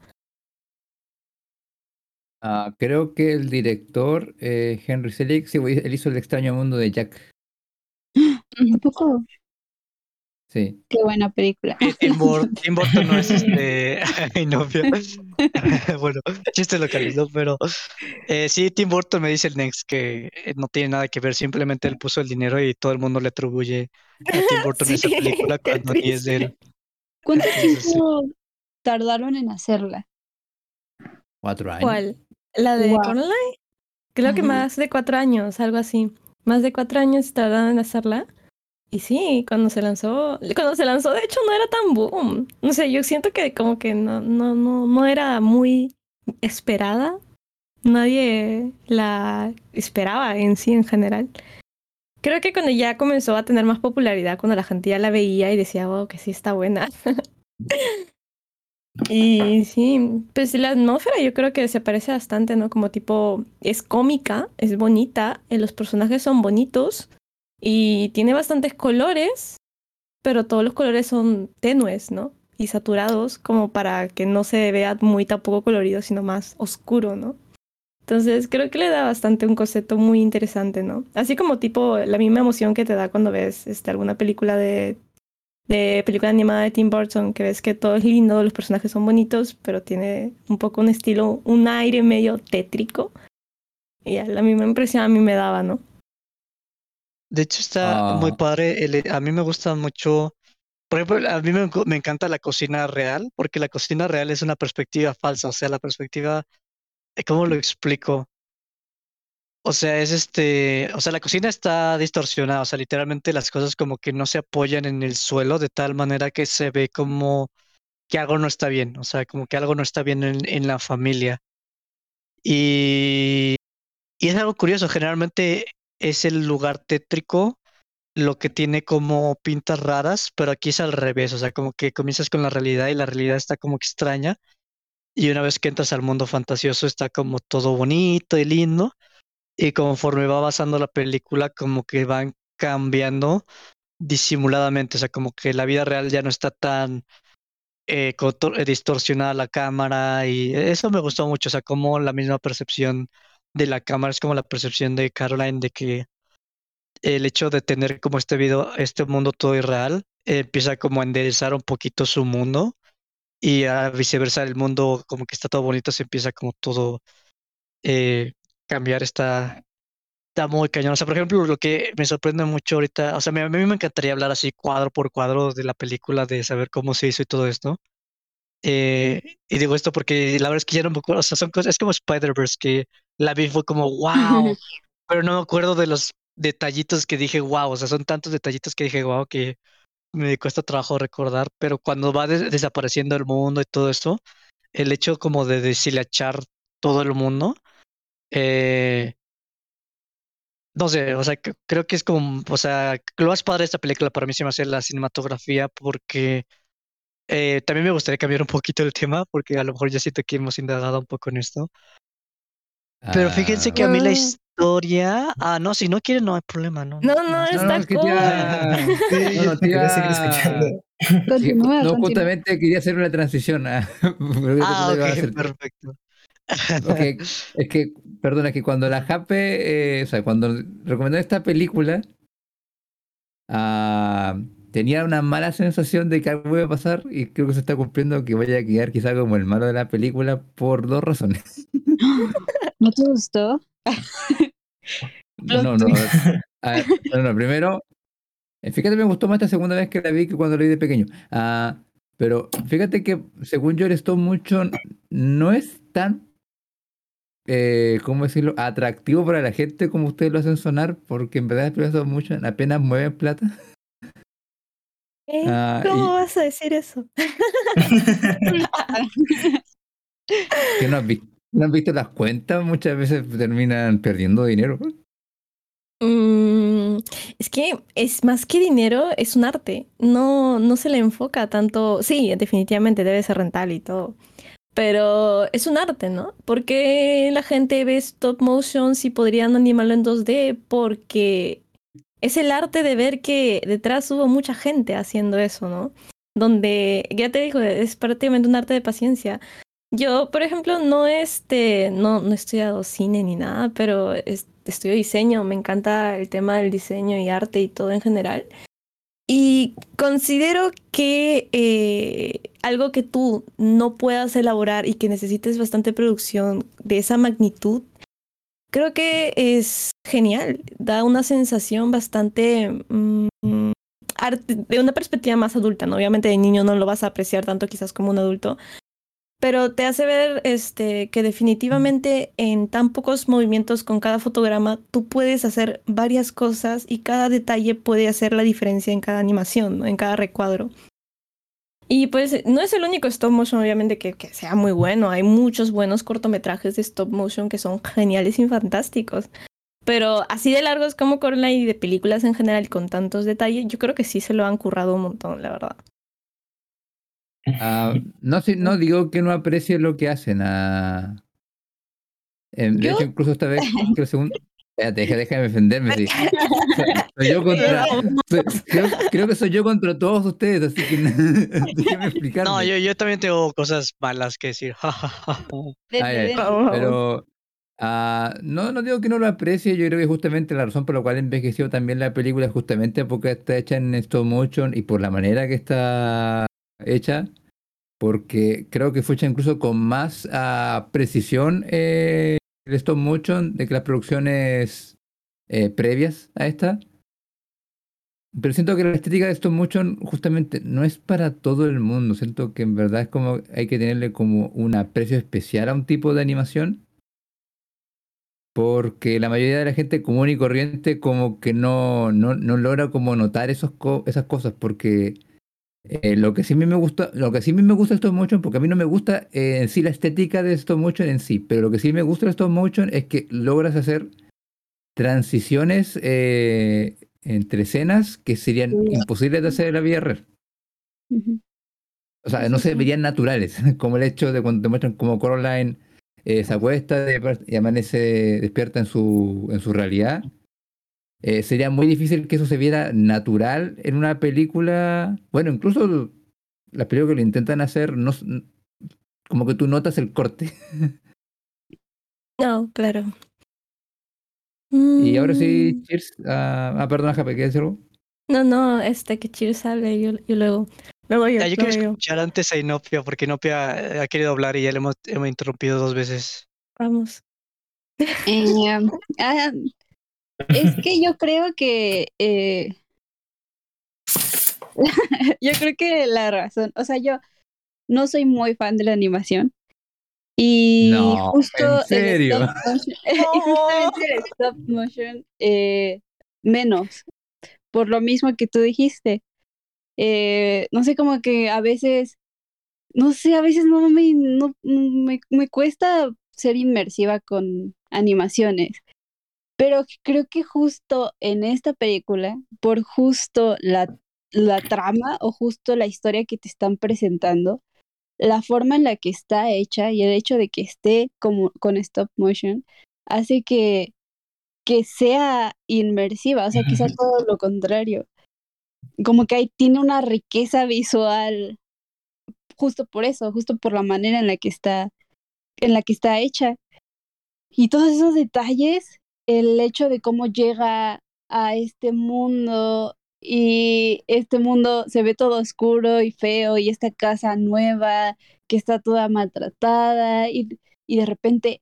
Ah, creo que el director, eh, Henry Selick, sí, él hizo El extraño mundo de Jack. ¿A poco? Sí. Qué buena película. Tim, Bur- Tim Burton no es este ay, novia. bueno, chiste local, ¿no? Pero eh, sí, Tim Burton me dice el Next que eh, no tiene nada que ver, simplemente él puso el dinero y todo el mundo le atribuye a Tim Burton esa Sí, película qué cuando ni es de él. ¿Cuánto tiempo tardaron en hacerla? Cuatro años. ¿Cuál? ¿La de Guau. Coraline? Creo que más de cuatro años, algo así. Más de cuatro años tardaron en hacerla. Y sí, cuando se lanzó, cuando se lanzó, de hecho, no era tan boom. No sé, yo siento que como que no, no, no, no era muy esperada. Nadie la esperaba en sí en general. Creo que cuando ya comenzó a tener más popularidad, cuando la gente ya la veía y decía, wow, que sí está buena. Y sí, pues la atmósfera yo creo que se parece bastante, ¿no? Como tipo, es cómica, es bonita, eh, los personajes son bonitos y tiene bastantes colores, pero todos los colores son tenues, ¿no? Y saturados, como para que no se vea muy tampoco colorido, sino más oscuro, ¿no? Entonces creo que le da bastante un concepto muy interesante, ¿no? Así como tipo la misma emoción que te da cuando ves este, alguna película de de película animada de Tim Burton, que ves que todo es lindo, los personajes son bonitos, pero tiene un poco un estilo, un aire medio tétrico. Y ya, la misma impresión a mí me daba, ¿no? De hecho, está muy Ah. padre. el- a mí me gusta mucho. Por ejemplo, a mí me, me encanta la cocina real, porque la cocina real es una perspectiva falsa. O sea, la perspectiva, eh, ¿cómo lo explico? O sea, es este, o sea, la cocina está distorsionada, o sea, literalmente las cosas como que no se apoyan en el suelo de tal manera que se ve como que algo no está bien, o sea, como que algo no está bien en, en la familia. Y, y es algo curioso, generalmente es el lugar tétrico lo que tiene como pintas raras, pero aquí es al revés, o sea, como que comienzas con la realidad y la realidad está como extraña. Y una vez que entras al mundo fantasioso está como todo bonito y lindo. Y conforme va avanzando la película, como que van cambiando disimuladamente, o sea, como que la vida real ya no está tan eh, eh, distorsionada la cámara y eso me gustó mucho, o sea, como la misma percepción de la cámara es como la percepción de Caroline de que el hecho de tener como este video, este mundo todo irreal, empieza como a enderezar un poquito su mundo y a viceversa el mundo como que está todo bonito, se empieza como todo eh, cambiar esta Está muy cañón. O sea, por ejemplo, lo que me sorprende mucho ahorita, o sea, a mí me encantaría hablar así cuadro por cuadro de la película, de saber cómo se hizo y todo esto. Eh, y digo esto porque la verdad es que ya no me acuerdo, o sea, son cosas, es como Spider-Verse, que la vi fue como, wow, pero no me acuerdo de los detallitos que dije, wow, o sea, son tantos detallitos que dije, wow, que me cuesta trabajo recordar, pero cuando va des- desapareciendo el mundo y todo esto, el hecho como de deshilachar todo el mundo. Eh, no sé, o sea, creo que es como, o sea, lo más padre de esta película para mí se me hace la cinematografía porque eh, también me gustaría cambiar un poquito el tema porque a lo mejor ya siento que hemos indagado un poco en esto. Pero fíjense que a mí la Ah. historia, ah, no, si no quieren no hay problema, no. No, no, No, está es que cool. Sí, No, no, quería tía- seguir escuchando. Continúa, no, continúa. justamente quería hacer una transición. a- Ah, ok, perfecto. Ok, es que, perdona, es que cuando la Jape, eh, o sea, cuando recomendó esta película, ah, tenía una mala sensación de que algo iba a pasar y creo que se está cumpliendo que vaya a quedar quizá como el malo de la película por dos razones. ¿No te gustó? No, no, a ver, no, no, primero, eh, fíjate, me gustó más esta segunda vez que la vi que cuando la vi de pequeño. Ah, pero fíjate que según yo el stop mucho no es tan, eh, ¿cómo decirlo?, atractivo para la gente como ustedes lo hacen sonar, porque en verdad el stop mucho apenas mueven plata. ¿Eh? Ah, ¿Cómo y- vas a decir eso? Que no has visto, no has visto las cuentas, muchas veces terminan perdiendo dinero. Mm, es que es más que dinero, es un arte. No, no se le enfoca tanto. Sí, definitivamente debe ser rentable y todo. Pero es un arte, ¿no? Porque la gente ve stop motion si podrían animarlo en 2D? Porque es el arte de ver que detrás hubo mucha gente haciendo eso, ¿no? Donde, ya te digo, es prácticamente un arte de paciencia. Yo, por ejemplo, no este, no, no he estudiado cine ni nada, pero es- estudio diseño. Me encanta el tema del diseño y arte y todo en general. Y considero que eh, algo que tú no puedas elaborar y que necesites bastante producción de esa magnitud, creo que es genial. Da una sensación bastante mm, arte- de una perspectiva más adulta, ¿no? Obviamente de niño no lo vas a apreciar tanto quizás como un adulto, pero te hace ver este, que definitivamente en tan pocos movimientos con cada fotograma tú puedes hacer varias cosas y cada detalle puede hacer la diferencia en cada animación, ¿no? en cada recuadro. Y pues no es el único stop motion, obviamente, que, sea muy bueno. Hay muchos buenos cortometrajes de stop motion que son geniales y fantásticos. Pero así de largos como Coraline y de películas en general con tantos detalles, yo creo que sí se lo han currado un montón, la verdad. Ah, no, no digo que no aprecie lo que hacen. ah. Em, de hecho, incluso esta vez que el segundo. Espérate, déjame defenderme. sí. Soy yo contra. soy- creo, creo que soy yo contra todos ustedes, así que déjame explicarme. No, yo, yo también tengo cosas malas que decir. Ay. Pero ah, no, no digo que no lo aprecie, yo creo que justamente la razón por la cual envejeció también la película es justamente porque está hecha en stop motion y por la manera que está hecha, porque creo que fue hecha incluso con más ah, precisión eh, el stop motion de que las producciones eh, previas a esta. Pero siento que la estética de stop motion justamente no es para todo el mundo. Siento que en verdad es como hay que tenerle como un aprecio especial a un tipo de animación. Porque la mayoría de la gente común y corriente como que no, no, no logra como notar esos esas cosas. Porque eh, lo que sí a mí me gusta, lo que sí a mí me gusta stop motion, porque a mí no me gusta eh, en sí la estética de stop motion en sí, pero lo que sí me gusta de stop motion es que logras hacer transiciones eh, entre escenas que serían imposibles de hacer en la vida real. O sea, no se verían naturales, como el hecho de cuando te muestran como Coraline eh, se acuesta y amanece despierta en su, en su realidad. Eh, sería muy difícil que eso se viera natural en una película. Bueno, incluso las películas que lo intentan hacer, no, como que tú notas el corte. No, claro. Y ahora sí, Mm, cheers. Ah, ah, perdona, Jape, ¿quieres decir algo? No, no, este que Cheers hable, yo, yo luego. Luego yo, Ya, yo luego quiero yo. escuchar antes a Inopia, porque Inopia eh, ha querido hablar y ya le hemos, hemos interrumpido dos veces. Vamos. Eh, ah, es que yo creo que eh, yo creo que la razón, o sea, yo no soy muy fan de la animación y No, justo ¿en serio? el stop motion, y justamente el stop motion eh, menos por lo mismo que tú dijiste. Eh, no sé, como que a veces, no sé, a veces no me, no, me, me cuesta ser inmersiva con animaciones. Pero creo que justo en esta película, por justo la, la trama o justo la historia que te están presentando, la forma en la que está hecha y el hecho de que esté como con stop motion hace que, que sea inmersiva, o sea, quizá todo lo contrario. Como que ahí tiene una riqueza visual justo por eso, justo por la manera en la que está en la que está hecha. Y todos esos detalles, el hecho de cómo llega a este mundo y este mundo se ve todo oscuro y feo y esta casa nueva que está toda maltratada y, y de repente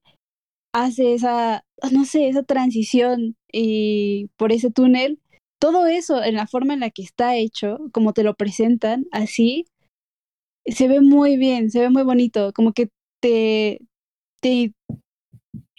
hace esa, no sé, esa transición y por ese túnel, todo eso en la forma en la que está hecho, como te lo presentan, así, se ve muy bien, se ve muy bonito, como que te, te,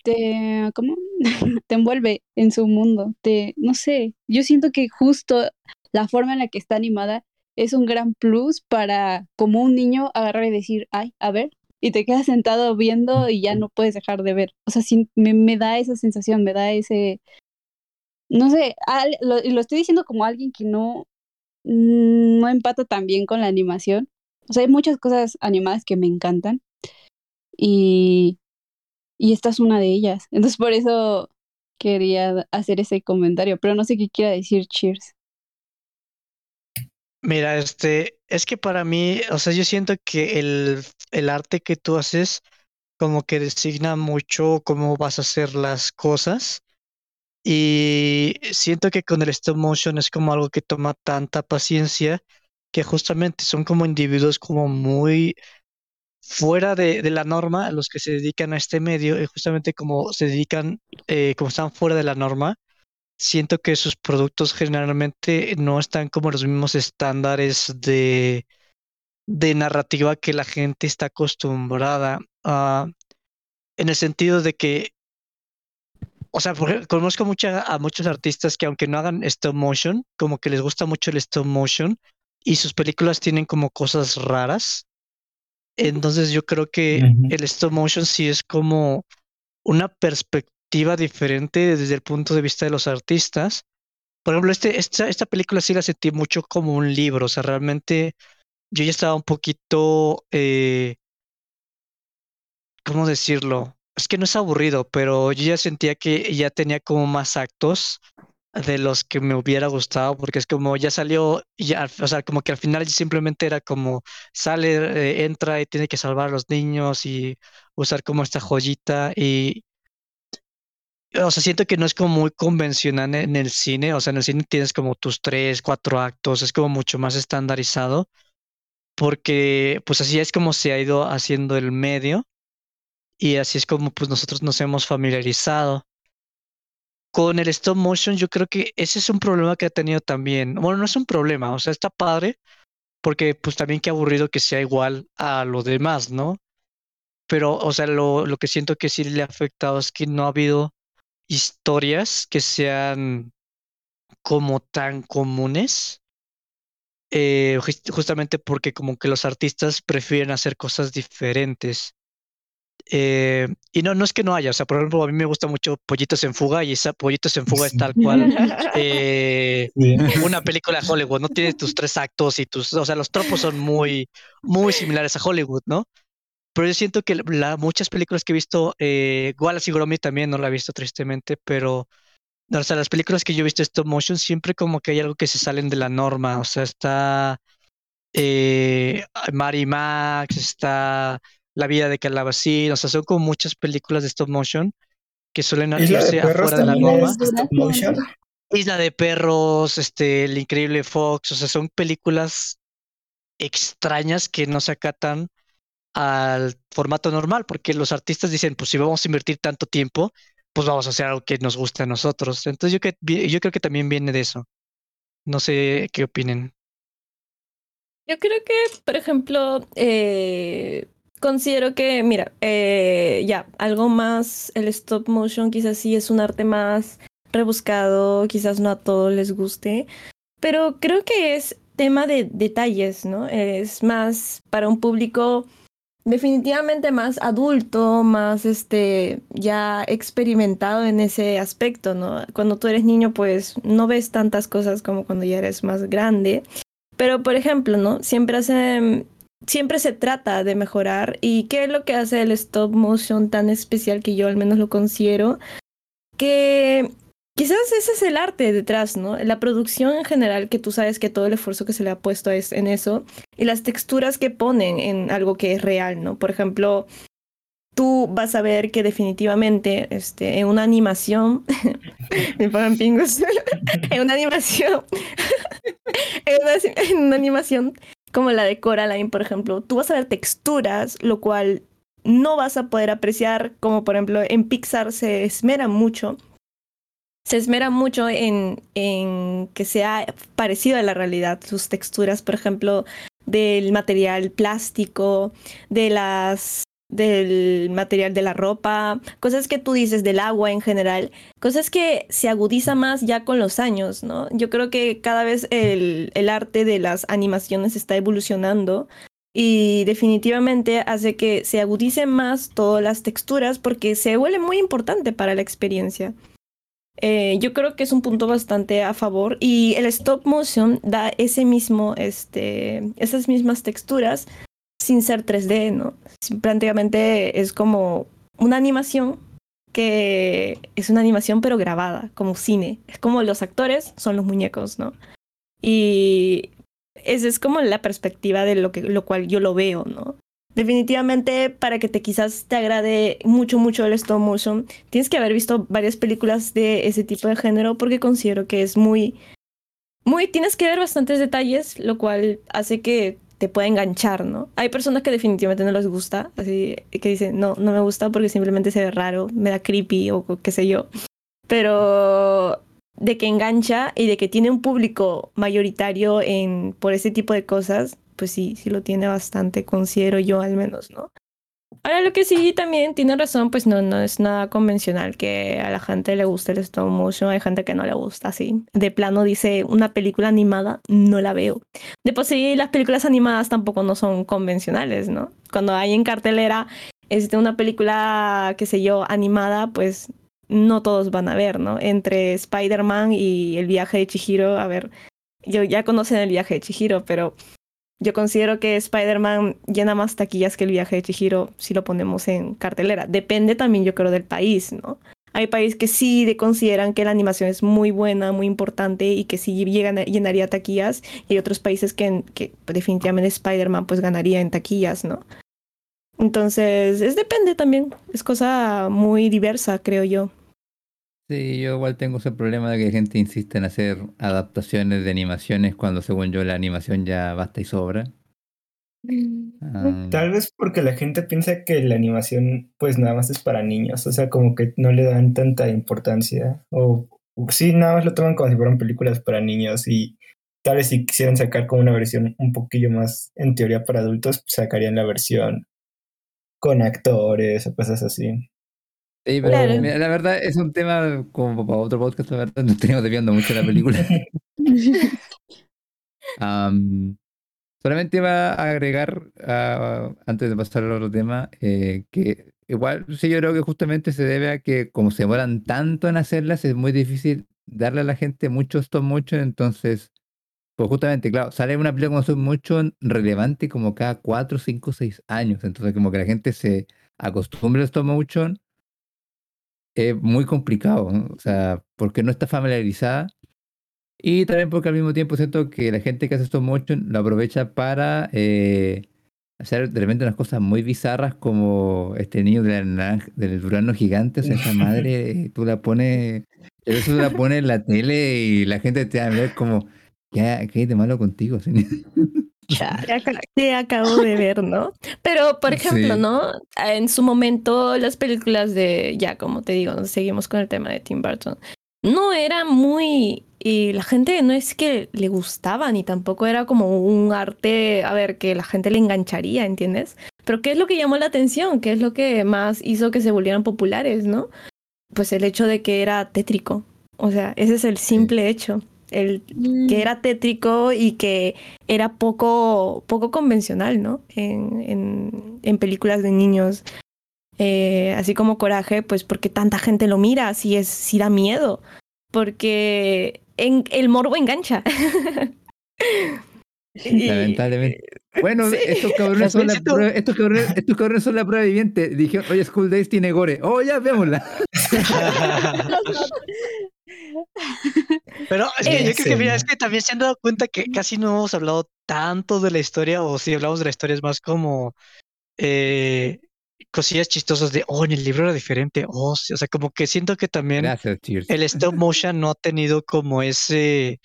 te, ¿cómo? te envuelve en su mundo, te, no sé, yo siento que justo la forma en la que está animada es un gran plus para como un niño agarrar y decir, ay, a ver, y te quedas sentado viendo y ya no puedes dejar de ver. O sea, sí, me, me da esa sensación, me da ese, no sé, lo, lo, estoy diciendo como alguien que no, no empata tan bien con la animación. O sea, hay muchas cosas animadas que me encantan y, y esta es una de ellas. Entonces por eso quería hacer ese comentario, pero no sé qué quiera decir Cheers. Mira, este, es que para mí, o sea, yo siento que el, el arte que tú haces como que designa mucho cómo vas a hacer las cosas. Y siento que con el stop motion es como algo que toma tanta paciencia que justamente son como individuos como muy fuera de, de la norma los que se dedican a este medio y justamente como se dedican, eh, como están fuera de la norma, siento que sus productos generalmente no están como los mismos estándares de, de narrativa que la gente está acostumbrada a, en el sentido de que, o sea, conozco mucha, a muchos artistas que aunque no hagan stop motion, como que les gusta mucho el stop motion y sus películas tienen como cosas raras. Entonces yo creo que el stop motion sí es como una perspectiva diferente desde el punto de vista de los artistas. Por ejemplo, este, esta, esta película sí la sentí mucho como un libro, o sea, realmente yo ya estaba un poquito, eh, ¿cómo decirlo? Es que no es aburrido, pero yo ya sentía que ya tenía como más actos de los que me hubiera gustado, porque es como ya salió, ya, o sea, como que al final simplemente era como sale, eh, entra y tiene que salvar a los niños y usar como esta joyita y o sea, siento que no es como muy convencional en el cine, o sea, en el cine tienes como tus tres, cuatro actos, es como mucho más estandarizado, porque pues así es como se ha ido haciendo el medio y así es como pues nosotros nos hemos familiarizado. Con el stop motion yo creo que ese es un problema que ha tenido también, bueno, no es un problema, o sea, está padre, porque pues también qué aburrido que sea igual a lo demás, ¿no? Pero, o sea, lo, lo que siento que sí le ha afectado es que no ha habido historias que sean como tan comunes. Eh, justamente porque como que los artistas prefieren hacer cosas diferentes. Eh, y no, no es que no haya, o sea, por ejemplo, a mí me gusta mucho Pollitos en Fuga y esa Pollitos en Fuga es tal cual eh, una película de Hollywood, no tiene tus tres actos y tus, o sea, los tropos son muy, muy similares a Hollywood, ¿no? Pero yo siento que la, muchas películas que he visto, eh, Wallace y Gromit también no la he visto tristemente, pero o sea, las películas que yo he visto stop motion siempre como que hay algo que se salen de la norma. O sea, está eh, Mary Max, está La vida de Calabacín, o sea, son como muchas películas de stop motion que suelen irse afuera de la norma. Isla de Perros, este, El Increíble Fox, o sea, son películas extrañas que no se acatan al formato normal, porque los artistas dicen, pues si vamos a invertir tanto tiempo, pues vamos a hacer algo que nos guste a nosotros. Entonces yo, que, yo creo que también viene de eso. No sé qué opinen. Yo creo que, por ejemplo, eh, considero que, mira, eh, ya, algo más, el stop motion quizás sí es un arte más rebuscado, quizás no a todos les guste, pero creo que es tema de detalles, ¿no? Es más para un público definitivamente más adulto, más este, ya experimentado en ese aspecto, ¿no? Cuando tú eres niño, pues no ves tantas cosas como cuando ya eres más grande. Pero, por ejemplo, ¿no? Siempre hace, siempre se trata de mejorar. ¿Y qué es lo que hace el stop motion tan especial que yo al menos lo considero? Que Quizás ese es el arte detrás, ¿no? La producción en general, que tú sabes que todo el esfuerzo que se le ha puesto es en eso, y las texturas que ponen en algo que es real, ¿no? Por ejemplo, tú vas a ver que definitivamente este, en una animación, me pagan pingos, en una animación, en, una, en una animación como la de Coraline, por ejemplo, tú vas a ver texturas, lo cual no vas a poder apreciar, como por ejemplo en Pixar se esmera mucho se esmera mucho en, en que sea parecido a la realidad. Sus texturas, por ejemplo, del material plástico, de las del material de la ropa, cosas que tú dices del agua en general, cosas que se agudiza más ya con los años, ¿no? Yo creo que cada vez el, el arte de las animaciones está evolucionando y definitivamente hace que se agudicen más todas las texturas porque se vuelve muy importante para la experiencia. Eh, yo creo que es un punto bastante a favor y el stop motion da ese mismo, este, esas mismas texturas sin ser 3D, ¿no? Prácticamente es como una animación que es una animación pero grabada, como cine. Es como los actores son los muñecos, ¿no? Y esa es como la perspectiva de lo, que, lo cual yo lo veo, ¿no? Definitivamente, para que te quizás te agrade mucho, mucho el stop motion, tienes que haber visto varias películas de ese tipo de género porque considero que es muy, muy, tienes que ver bastantes detalles, lo cual hace que te pueda enganchar, ¿no? Hay personas que definitivamente no les gusta, así que dicen, no, no me gusta porque simplemente se ve raro, me da creepy o qué sé yo. Pero de que engancha y de que tiene un público mayoritario en, por ese tipo de cosas, pues sí, sí lo tiene bastante, considero yo al menos, ¿no? Ahora lo que sí también tiene razón, pues no, no es nada convencional que a la gente le guste el stop motion, hay gente que no le gusta, así. De plano dice, una película animada, no la veo. De por sí, las películas animadas tampoco no son convencionales, ¿no? Cuando hay en cartelera este, una película, qué sé yo, animada, pues no todos van a ver, ¿no? Entre Spider-Man y el viaje de Chihiro, a ver, yo ya conocen el viaje de Chihiro, pero yo considero que Spider-Man llena más taquillas que el viaje de Chihiro si lo ponemos en cartelera. Depende también, yo creo, del país, ¿no? Hay países que sí consideran que la animación es muy buena, muy importante y que sí llegan, llenaría taquillas. Y hay otros países que, definitivamente Spider-Man pues ganaría en taquillas, ¿no? Entonces, es depende también. Es cosa muy diversa, creo yo. Sí, yo igual tengo ese problema de que gente insiste en hacer adaptaciones de animaciones cuando según yo la animación ya basta y sobra. Ah. Tal vez porque la gente piensa que la animación pues nada más es para niños, o sea, como que no le dan tanta importancia o sí, nada más lo toman como si fueran películas para niños y tal vez si quisieran sacar como una versión un poquillo más en teoría para adultos, pues, sacarían la versión con actores o cosas así. Sí, pero la verdad es un tema como para otro podcast, la verdad, nos tenemos desviando mucho la película. solamente iba a agregar, ah, antes de pasar al otro tema, eh, que igual sí yo creo que justamente se debe a que como se demoran tanto en hacerlas, es muy difícil darle a la gente mucho stop mucho entonces, pues justamente, claro, sale una película como stop mucho relevante como cada 4, 5, 6 años, entonces como que la gente se acostumbra al stop motion es muy complicado, o sea, porque no está familiarizada y también porque al mismo tiempo siento que la gente que hace esto mucho lo aprovecha para eh, hacer de repente unas cosas muy bizarras como este niño del Durano gigante, o sea, esa madre, tú la pones, eso la pones en la tele y la gente te va a ver como, ¿qué, qué hay de malo contigo, señor? Que acabo de ver, ¿no? Pero, por ejemplo, ¿no? En su momento, las películas de, ya como te digo, seguimos con el tema de Tim Burton, no era muy... Y la gente no es que le gustaba, ni tampoco era como un arte, a ver, que la gente le engancharía, ¿entiendes? Pero ¿qué es lo que llamó la atención? ¿Qué es lo que más hizo que se volvieran populares, ¿no? Pues el hecho de que era tétrico. O sea, ese es el simple hecho el que mm. era tétrico y que era poco, poco convencional, ¿no? En, en películas de niños. Eh, así como Coraje, pues porque tanta gente lo mira, si es, si da miedo. Porque en, el morbo engancha. Y- Lamentablemente. Bueno, Sí. estos, cabrones son la prueba, estos, cabrones, estos cabrones son la prueba viviente. Dijeron, oye, School Days tiene gore. Oh, ya, vémosla. Pero es que yo creo que, mira, es que también se han dado cuenta que casi no hemos hablado tanto de la historia, o si hablamos de la historia es más como eh, cosillas chistosas de, oh, en el libro era diferente, oh, sí", o sea, como que siento que también Gracias, el stop motion no ha tenido como ese,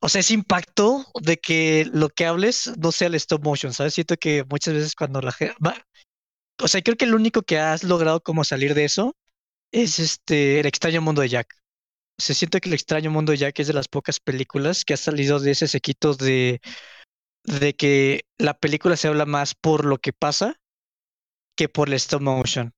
o sea, ese impacto de que lo que hables no sea el stop motion, ¿sabes? Siento que muchas veces cuando la gente, o sea, creo que el único que has logrado como salir de eso es este, el extraño mundo de Jack. O sea, siento que el extraño mundo de Jack es de las pocas películas que ha salido de ese sequito de, de que la película se habla más por lo que pasa que por el stop motion.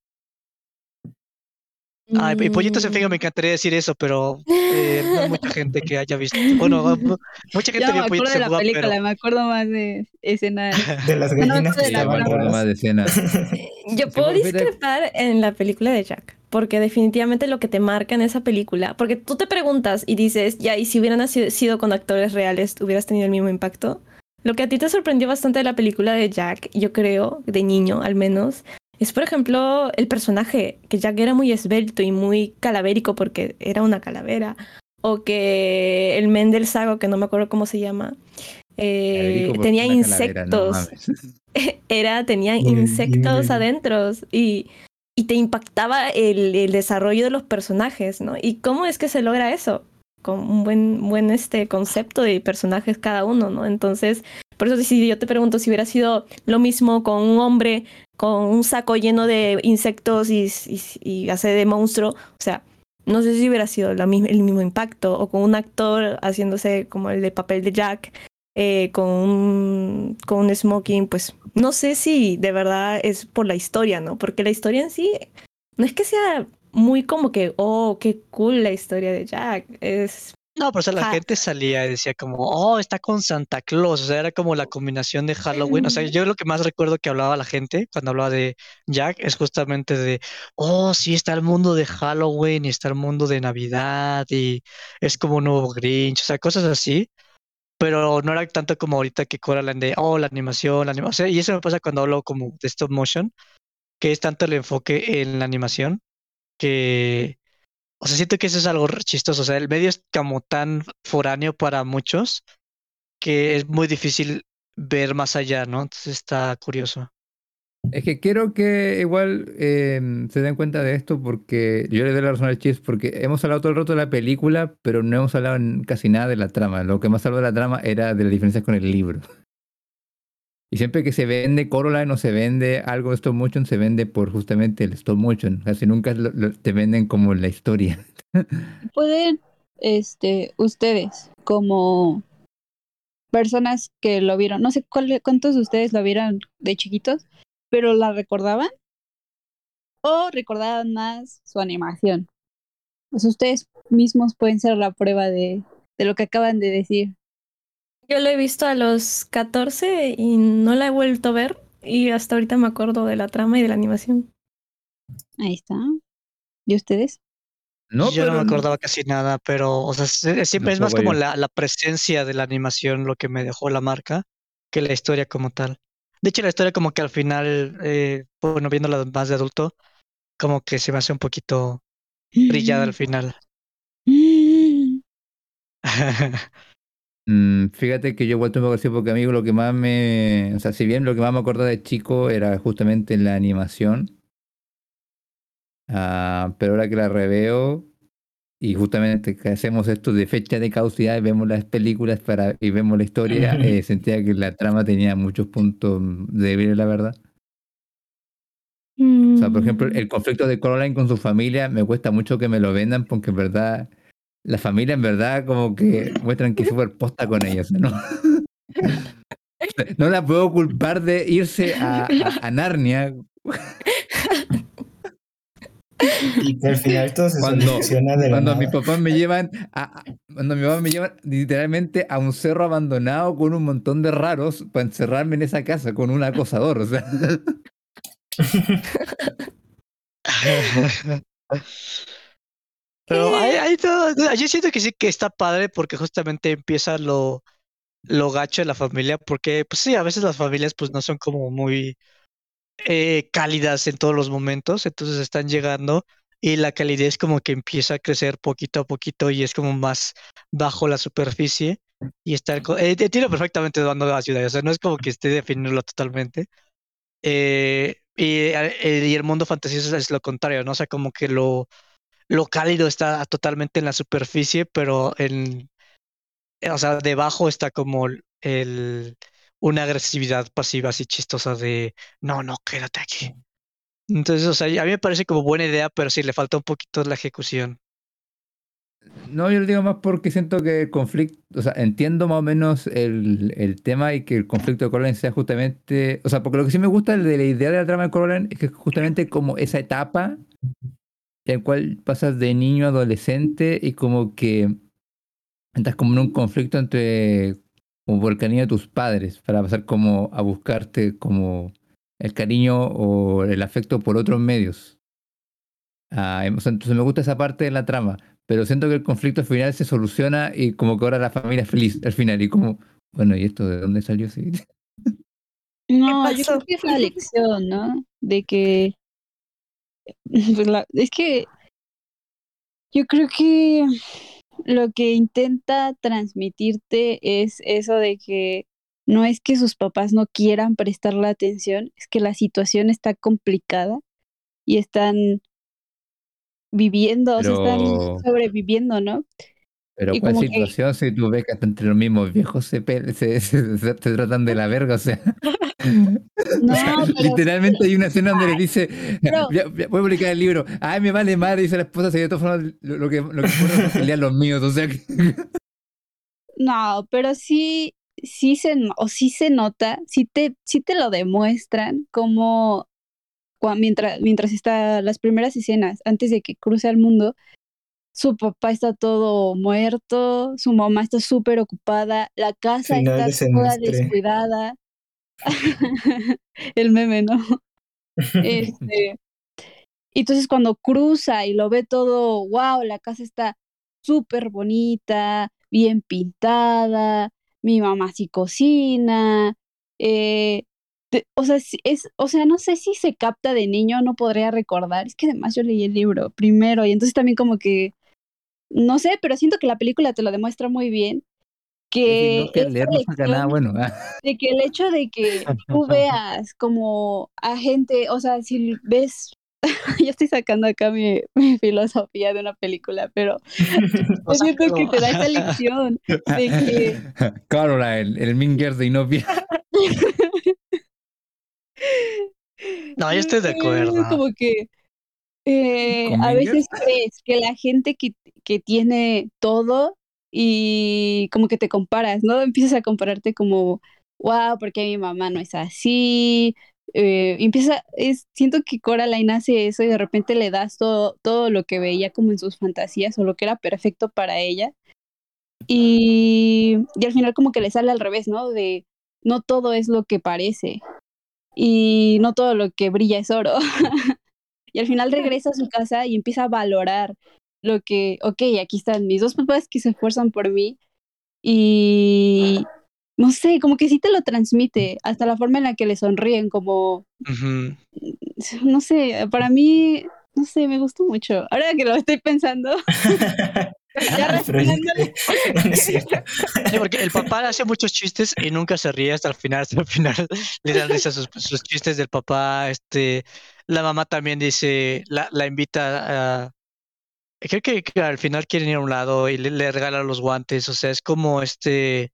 Ay, y Pollitos en Figa me encantaría decir eso, pero eh, no hay mucha gente que haya visto. Bueno, mu- mucha gente Yo no me vio acuerdo Pollitos de la Fuga, película, pero me acuerdo más de escenas. De las No, gallinas que de la estaban broma. Programa rojas. de escena. Yo puedo discrepar en la película de Jack, porque definitivamente lo que te marca en esa película, porque tú te preguntas y dices, ya, y si hubieran sido con actores reales, ¿hubieras tenido el mismo impacto? Lo que a ti te sorprendió bastante de la película de Jack, yo creo, de niño al menos, es por ejemplo el personaje, que Jack era muy esbelto y muy calavérico porque era una calavera, o que el men del sago, que no me acuerdo cómo se llama, eh, tenía una calavera, no insectos. era, tenía insectos adentro y, y te impactaba el, el desarrollo de los personajes, ¿no? ¿Y cómo es que se logra eso? Con un buen, buen este concepto de personajes cada uno, ¿no? Entonces, por eso si yo te pregunto si hubiera sido lo mismo con un hombre con un saco lleno de insectos y, y, hace de monstruo, o sea, no sé si hubiera sido la el mismo impacto, o con un actor haciéndose como el de papel de Jack, eh, con, un, con un smoking, pues no sé si de verdad es por la historia, ¿no? Porque la historia en sí no es que sea muy como que, oh, qué cool la historia de Jack. Es. no, pero o sea, la gente salía y decía como, oh, está con Santa Claus, o sea, era como la combinación de Halloween, o sea, yo lo que más recuerdo que hablaba la gente cuando hablaba de Jack es justamente de, oh, sí, está el mundo de Halloween y está el mundo de Navidad y es como un nuevo Grinch, o sea, cosas así. Pero no era tanto como ahorita que Coraline de, oh, la animación, la animación. Y eso me pasa cuando hablo como de stop motion, que es tanto el enfoque en la animación que, o sea, siento que eso es algo chistoso. O sea, el medio es como tan foráneo para muchos que es muy difícil ver más allá, ¿no? Entonces está curioso. Es que quiero que igual eh, se den cuenta de esto porque yo le doy la razón al Chips porque hemos hablado todo el rato de la película, pero no hemos hablado casi nada de la trama. Lo que más habló de la trama era de las diferencias con el libro. Y siempre que se vende Coraline o se vende algo de stop motion, se vende por justamente el stop motion. Casi nunca te venden como la historia. Pueden, este, ustedes, como personas que lo vieron, no sé cuál, cuántos de ustedes lo vieron de chiquitos, pero la recordaban o recordaban más su animación. Pues ustedes mismos pueden ser la prueba de, de lo que acaban de decir. Yo lo he visto a los 14 y no la he vuelto a ver. Y hasta ahorita me acuerdo de la trama y de la animación. Ahí está. ¿Y ustedes? No, Yo no me acordaba casi nada, pero, o sea, se- siempre es más como la, la presencia de la animación lo que me dejó la marca que la historia como tal. De hecho, la historia como que al final, eh, bueno, viéndola más de adulto, como que se me hace un poquito brillada al final. Mm, fíjate que yo he vuelto un poco así porque amigo lo que más me... O sea, si bien lo que más me acordaba de chico era justamente la animación, ah, pero ahora que la reveo y justamente que hacemos esto de fecha de caducidad y vemos las películas para, y vemos la historia, eh, sentía que la trama tenía muchos puntos débiles, la verdad. O sea, por ejemplo, Mm. el conflicto de Coraline con su familia me cuesta mucho que me lo vendan porque en verdad la familia en verdad como que muestran que es súper posta con ellos, ¿no? No la puedo culpar de irse a, a- a Narnia Y que al final todo se Cuando- soluciona de la cuando nada. mis papás me llevan a, Cuando mi mamá me lleva literalmente a un cerro abandonado con un montón de raros para encerrarme en esa casa con un acosador, o sea. Pero hay, hay todo, yo siento que sí que está padre porque justamente empieza lo, lo gacho de la familia, porque pues sí, a veces las familias pues no son como muy eh, cálidas en todos los momentos, entonces están llegando y la calidez como que empieza a crecer poquito a poquito y es como más bajo la superficie y está eh, entiendo perfectamente de dónde va la ciudad, o sea, no es como que esté definiéndolo totalmente. Eh, y, eh, y, el mundo fantasioso es lo contrario, ¿no? O sea, como que lo, lo cálido está totalmente en la superficie, pero en, o sea, debajo está como el, una agresividad pasiva así chistosa de, no, no, quédate aquí. Entonces, o sea, a mí me parece como buena idea, pero sí le falta un poquito la ejecución. No, yo lo digo más porque siento que el conflicto, o sea, entiendo más o menos el, el tema y que el conflicto de Coraline sea justamente, o sea, porque lo que sí me gusta de la idea de la trama de Coraline es que justamente como esa etapa en la cual pasas de niño a adolescente y como que entras como en un conflicto entre como por el cariño de tus padres para pasar como a buscarte como el cariño o el afecto por otros medios. Ah, entonces me gusta esa parte de la trama, pero siento que el conflicto al final se soluciona y como que ahora la familia es feliz al final y como, bueno, ¿y esto de dónde salió? Sí. No, yo creo que es la lección, ¿no? De que pues es que yo creo que lo que intenta transmitirte es eso de que no es que sus papás no quieran prestar la atención, es que la situación está complicada y están viviendo, o sea, están sobreviviendo, ¿no? Pero ¿cuál situación si tú ves que entre los mismos viejos se, se, se, tratan de la verga? O sea, no, literalmente hay una escena donde le dice, voy a publicar el libro, ay, me vale madre, dice la esposa, se de todas formas lo, que, lo que los míos, o sea No, pero sí, sí se, o sí se nota, sí te, sí te lo demuestran como mientras, mientras está las primeras escenas, antes de que cruce al mundo, su papá está todo muerto, su mamá está súper ocupada, la casa está toda descuidada. el meme, ¿no? Este, y entonces cuando cruza y lo ve todo, wow, la casa está súper bonita, bien pintada, mi mamá sí cocina, eh, o sea, es, o sea, no sé si se capta de niño, no podría recordar, es que además yo leí el libro primero y entonces también como que, no sé, pero siento que la película te lo demuestra muy bien, que, bueno. de que el hecho de que tú veas como a gente, o sea, si ves, yo estoy sacando acá mi, mi filosofía de una película, pero yo siento que te da esa lección de que... Caroline, el Minger de Inopia. No, yo estoy de acuerdo. Como que eh, a veces crees que la gente que, que tiene todo y como que te comparas, ¿no? Empiezas a compararte como, wow, porque mi mamá no es así. Eh, empieza, es, siento que Coraline hace eso y de repente le das todo, todo lo que veía como en sus fantasías o lo que era perfecto para ella. Y, y al final como que le sale al revés, ¿no? De no todo es lo que parece y no todo lo que brilla es oro. y al final regresa a su casa y empieza a valorar lo que, ok, aquí están mis dos papás que se esfuerzan por mí y no sé, como que sí te lo transmite, hasta la forma en la que le sonríen, como, no sé, para mí, no sé, me gustó mucho. Ahora que lo estoy pensando. ya sí, porque el papá hace muchos chistes y nunca se ríe hasta el final, hasta el final le dan risa sus, sus chistes del papá, este, la mamá también dice, la, la invita a creo que, al final quieren ir a un lado y le, regalan los guantes, o sea, es como este,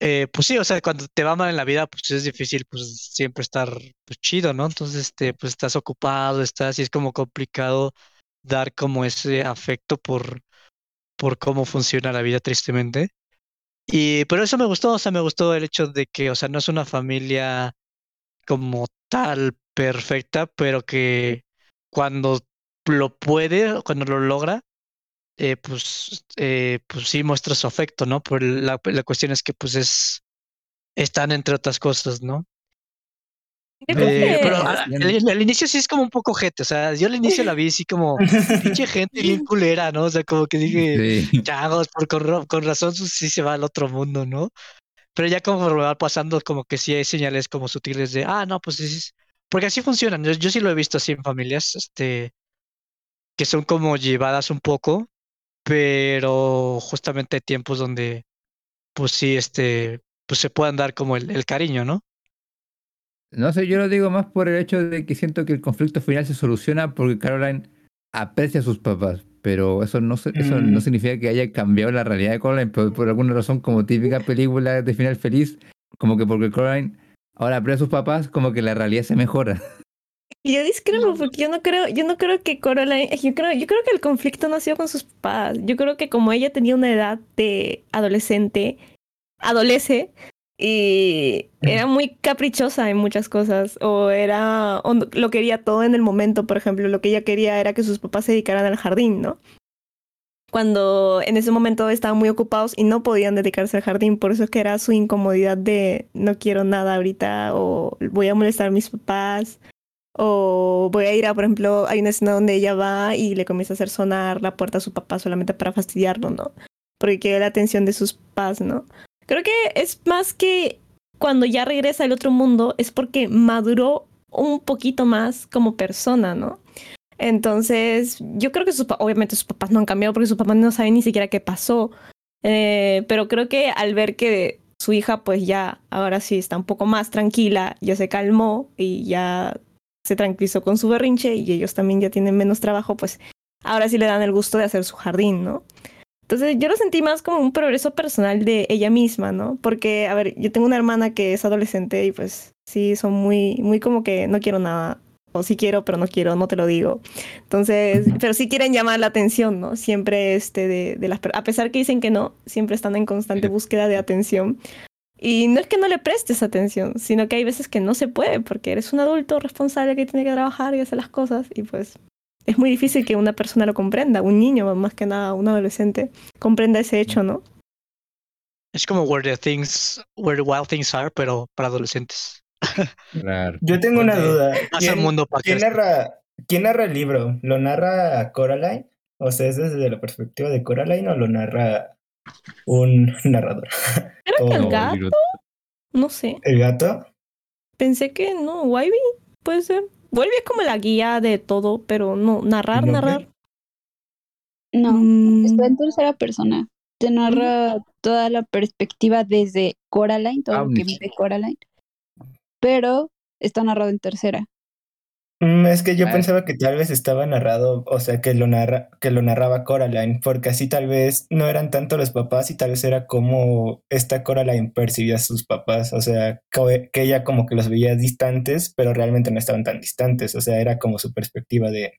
eh, pues sí, o sea, cuando te va mal en la vida, pues es difícil, pues siempre estar pues, chido, ¿no? Entonces, este, pues estás ocupado, estás, y es como complicado dar como ese afecto por, por cómo funciona la vida, tristemente. Y, pero eso me gustó, o sea, me gustó el hecho de que, o sea, no es una familia como tal perfecta, pero que cuando lo puede, cuando lo logra, eh, pues, eh, pues sí muestra su afecto, ¿no? Pero la, la cuestión es que pues es, están entre otras cosas, ¿no? Eh, pero al, al- al inicio sí es como un poco gente, o sea, yo al inicio la vi así como pinche gente bien culera, ¿no? O sea, como que dije, Sí. chagos, por, con, ra- con razón sí se va al otro mundo, ¿no? Pero ya como va pasando, como que sí hay señales como sutiles de, ah, no, pues sí, sí, porque así funcionan. Yo, yo sí lo he visto así en familias, este, que son como llevadas un poco, pero justamente hay tiempos donde, pues sí, este, pues se puedan dar como el, el cariño, ¿no? No sé, yo lo digo más por el hecho de que siento que el conflicto final se soluciona porque Caroline aprecia a sus papás, pero eso no, se- eso no Mm. significa que haya cambiado la realidad de Caroline, pero por alguna razón, como típica película de final feliz, como que porque Caroline ahora aprecia a sus papás, como que la realidad se mejora. Yo discrepo porque yo no creo, yo no creo que Coraline, yo creo, yo creo que el conflicto no ha sido con sus papás. Yo creo que como ella tenía una edad de adolescente, adolece y era muy caprichosa en muchas cosas o era o lo quería todo en el momento, por ejemplo, lo que ella quería era que sus papás se dedicaran al jardín, ¿no? Cuando en ese momento estaban muy ocupados y no podían dedicarse al jardín, por eso es que era su incomodidad de no quiero nada ahorita o voy a molestar a mis papás o voy a ir a, por ejemplo, hay una escena donde ella va y le comienza a hacer sonar la puerta a su papá solamente para fastidiarlo, ¿no? Porque quiere la atención de sus papás, ¿no? Creo que es más que cuando ya regresa al otro mundo, es porque maduró un poquito más como persona, ¿no? Entonces, yo creo que sus, obviamente sus papás no han cambiado porque sus papás no saben ni siquiera qué pasó. Eh, pero creo que al ver que su hija, pues ya ahora sí está un poco más tranquila, ya se calmó y ya se tranquilizó con su berrinche y ellos también ya tienen menos trabajo, pues ahora sí le dan el gusto de hacer su jardín, ¿no? Entonces yo lo sentí más como un progreso personal de ella misma, ¿no? Porque, a ver, yo tengo una hermana que es adolescente y pues sí, son muy, muy como que no quiero nada, o sí quiero, pero no quiero, no te lo digo. Entonces, pero sí quieren llamar la atención, ¿no? Siempre este de, de las, a pesar que dicen que no, siempre están en constante búsqueda de atención. Y no es que no le prestes atención, sino que hay veces que no se puede, porque eres un adulto responsable que tiene que trabajar y hacer las cosas, y pues es muy difícil que una persona lo comprenda, un niño, más que nada, un adolescente, comprenda ese hecho, ¿no? Es como Where the Things, Where the Wild Things Are, pero para adolescentes. Claro. Yo tengo una duda. ¿Quién, mundo para quién narra, ¿Quién narra el libro? ¿Lo narra Coraline? O sea, ¿es desde la perspectiva de Coraline o lo narra un narrador? Creo que el gato, no sé, ¿El gato? pensé que no, Wybie puede ser. Wybie es como la guía de todo, pero no, narrar, ¿El narrar. No, Mm, está en tercera persona. Te narra toda la perspectiva desde Coraline, todo lo que vive Coraline, pero está narrado en tercera. Mm, es que yo Ah. pensaba que tal vez estaba narrado, o sea, que lo narra, que lo narraba Coraline, porque así tal vez no eran tanto los papás y tal vez era como esta Coraline percibía a sus papás, o sea, que ella como que los veía distantes, pero realmente no estaban tan distantes, o sea, era como su perspectiva de,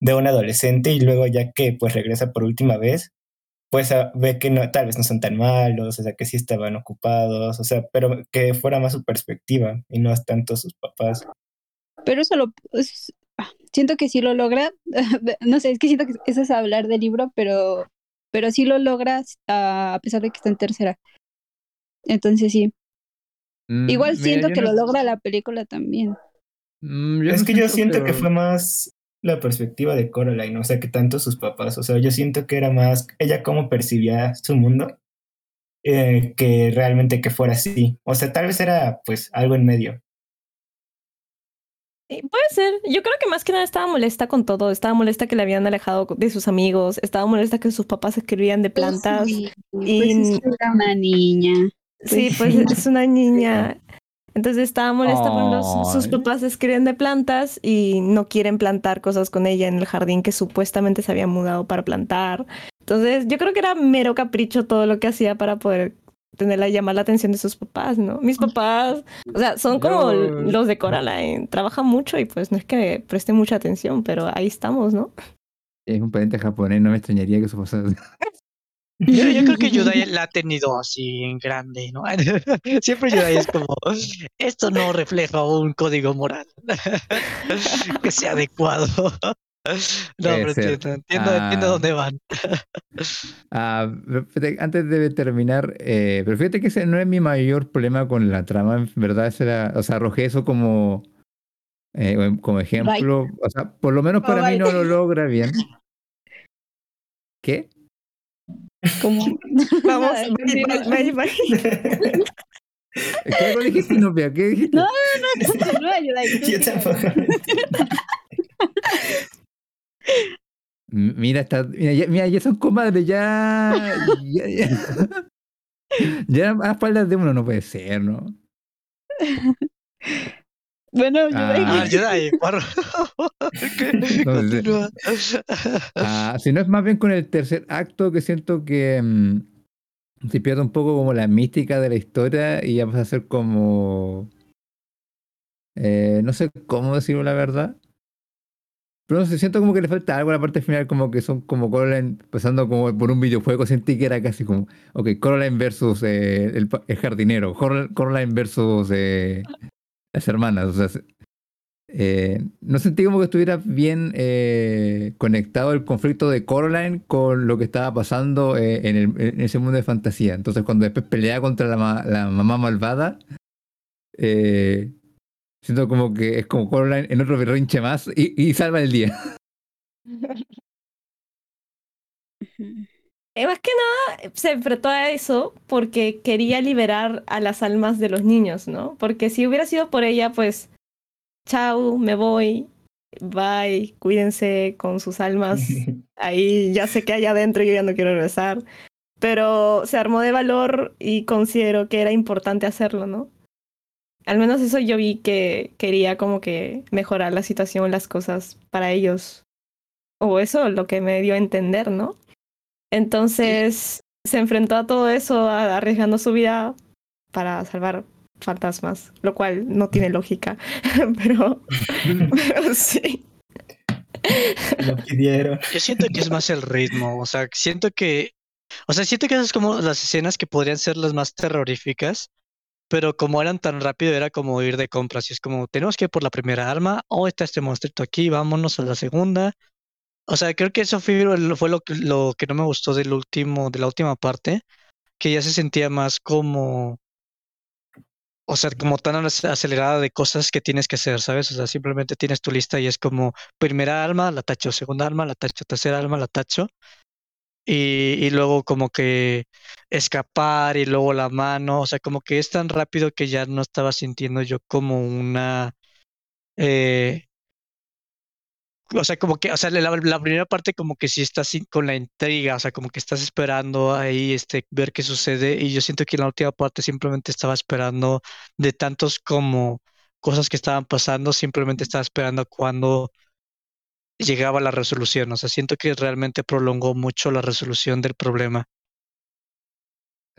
de un adolescente y luego ya que pues regresa por última vez, pues ah, ve que no, tal vez no son tan malos, o sea, que sí estaban ocupados, o sea, pero que fuera más su perspectiva y no tanto sus papás. Pero eso lo es- ah, siento que sí lo logra. No sé, es que siento que eso es hablar del libro, pero, pero sí lo logras a pesar de que está en tercera. Entonces sí. Mm, Igual mira, siento que no- lo logra la película también. Mm, Es no que yo siento que fue más la perspectiva de Coraline, o sea, que tanto sus papás, o sea, yo siento que era más ella cómo percibía su mundo eh, que realmente que fuera así. O sea, tal vez era pues algo en medio. Puede ser. Yo creo que más que nada estaba molesta con todo. Estaba molesta que le habían alejado de sus amigos. Estaba molesta que sus papás escribían de plantas. Sí, pues y- es que era una niña. Sí, Pues- pues es una niña. Entonces estaba molesta por los, sus papás escriben de plantas y no quieren plantar cosas con ella en el jardín que supuestamente se había mudado para plantar. Entonces yo creo que era mero capricho todo lo que hacía para poder tenerla llamar la atención de sus papás, ¿no? Mis papás, o sea, son como Yo- los de Coraline, trabajan mucho y pues no es que presten mucha atención, pero ahí estamos, ¿no? Es un pariente japonés, no me extrañaría que eso pasara. Yo, yo creo que Yudai la ha tenido así en grande, ¿no? Siempre Yudai es como, esto no refleja un código moral que sea adecuado. No, Puede pero ser. entiendo, entiendo, entiendo Ah. dónde van. Ah, antes de terminar, eh, pero fíjate que ese no es mi mayor problema con la trama, en verdad, ese era, o sea, arrojé eso como, eh, como ejemplo, o sea, por lo menos Oh, para mí bye. no lo logra bien. ¿Qué? Como... Vamos, bye, bye. ¿Qué dijiste, Inopia? ¿Qué dijiste? No, Continúa, Yudai, tú Yo sigue. tampoco. M- Mira, está, mira, ya, mira, ya son comadres, ya. Ya, ya. Ya a espaldas de uno no puede ser, ¿no? Bueno, Yudai, Ah. Ah, por... ¿Qué? No. Ah, si no es más bien con el tercer acto que siento que mm, se pierde un poco como la mística de la historia y ya pasa a ser como... eh, no sé cómo decirlo la verdad. Pero no sé, siento como que le falta algo a la parte final, como que son como Coraline pasando como por un videojuego, sentí que era casi como, ok, Coraline versus eh, el, el jardinero, Cor- Coraline versus eh, las hermanas, o sea, se- eh, no sentí como que estuviera bien eh, conectado el conflicto de Coraline con lo que estaba pasando eh, en, el- en ese mundo de fantasía. Entonces, cuando después pelea contra la, la mamá malvada, eh, siento como que es como Coraline en otro berrinche más y, y salva el día. Eh, más que nada se enfrentó a eso porque quería liberar a las almas de los niños, ¿no? Porque si hubiera sido por ella, pues, chao, me voy, bye, cuídense con sus almas. Ahí ya sé que hay adentro y yo ya no quiero regresar. Pero se armó de valor y considero que era importante hacerlo, ¿no? Al menos eso yo vi que quería como que mejorar la situación, las cosas para ellos. O eso lo que me dio a entender, ¿no? Entonces se enfrentó a todo eso a- arriesgando su vida para salvar fantasmas, lo cual no tiene lógica, pero, pero sí. Lo pidieron. Yo siento que es más el ritmo, o sea, siento que, o sea, siento que esas es como las escenas que podrían ser las más terroríficas, pero como eran tan rápido, era como ir de compras, y es como, tenemos que ir por la primera arma, oh, está este monstruito aquí, vámonos a la segunda. O sea, creo que eso fue, fue lo, que- no me gustó del último, de la última parte, que ya se sentía más como, o sea, como tan ac- acelerada de cosas que tienes que hacer, ¿sabes? O sea, simplemente tienes tu lista y es como, primera arma, la tacho, segunda arma, la tacho, tercera arma, la tacho. Y, luego como que escapar y luego la mano, o sea, como que es tan rápido que ya no estaba sintiendo yo como una... eh, o sea, como que, o sea, la, primera parte como que sí estás con la intriga, o sea, como que estás esperando ahí este, ver qué sucede y yo siento que en la última parte simplemente estaba esperando de tantos como cosas que estaban pasando, simplemente estaba esperando cuando llegaba la resolución, o sea, siento que realmente prolongó mucho la resolución del problema.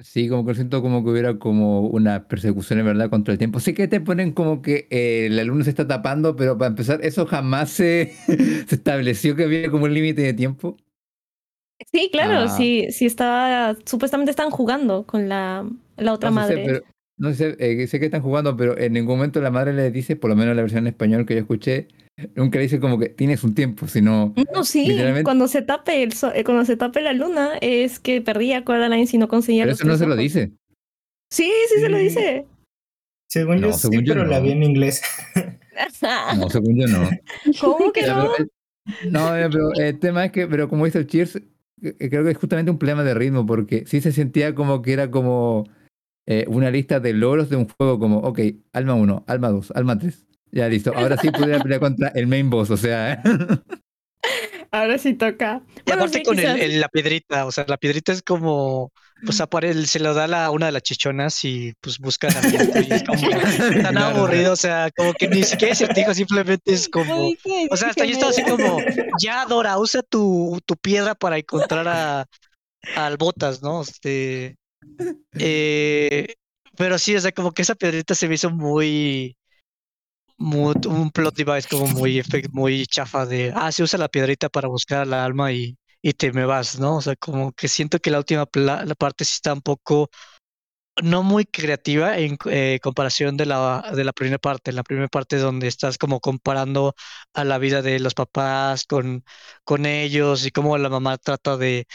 Sí, como que siento como que hubiera como una persecución en verdad contra el tiempo. Sí que te ponen como que eh, el alumno se está tapando, pero para empezar, eso jamás se, se estableció que había como un límite de tiempo. Sí, claro, Ah. sí, sí estaba, supuestamente están jugando con la, la otra no sé, madre. pero, no sé, eh, sé que están jugando, pero en ningún momento la madre le dice, por lo menos en la versión en español que yo escuché, nunca le dice como que tienes un tiempo, sino No, sí, literalmente- cuando se tape el so- eh, cuando se tape la luna es que perdía Coraline si no conseguía pero los eso no se lo dice. Sí, sí se lo dice. Según No, yo sí, según yo pero la no. vi en inglés. No, según yo no. ¿Cómo que Ya, no? pero el- no, eh, pero el tema es que, pero como dice el Cheers, eh, creo que es justamente un problema de ritmo, porque sí se sentía como que era como eh, una lista de logros de un juego, como, ok, alma 1, alma 2, alma 3. Ya listo, ahora sí pudiera pelear contra el main boss, o sea, Ahora sí toca. Y aparte con el, quizás- el- la piedrita, o sea, la piedrita es como, pues apare- se lo da la, una de las chichonas y pues buscan aliento y es como tan Claro. aburrido, o sea, como que ni siquiera es certijo, simplemente es como, o sea, hasta yo estaba así como, ya Dora, usa tu, tu piedra para encontrar a, al Botas, ¿no? Este, eh, pero sí, o sea, como que esa piedrita se me hizo muy, un plot device como muy, muy chafa de, ah, se usa la piedrita para buscar la alma y, y te me vas, ¿no? O sea, como que siento que la última la parte sí está un poco no muy creativa en eh, comparación de la, de la primera parte. La primera parte donde estás como comparando a la vida de los papás con, con ellos y cómo la mamá trata de,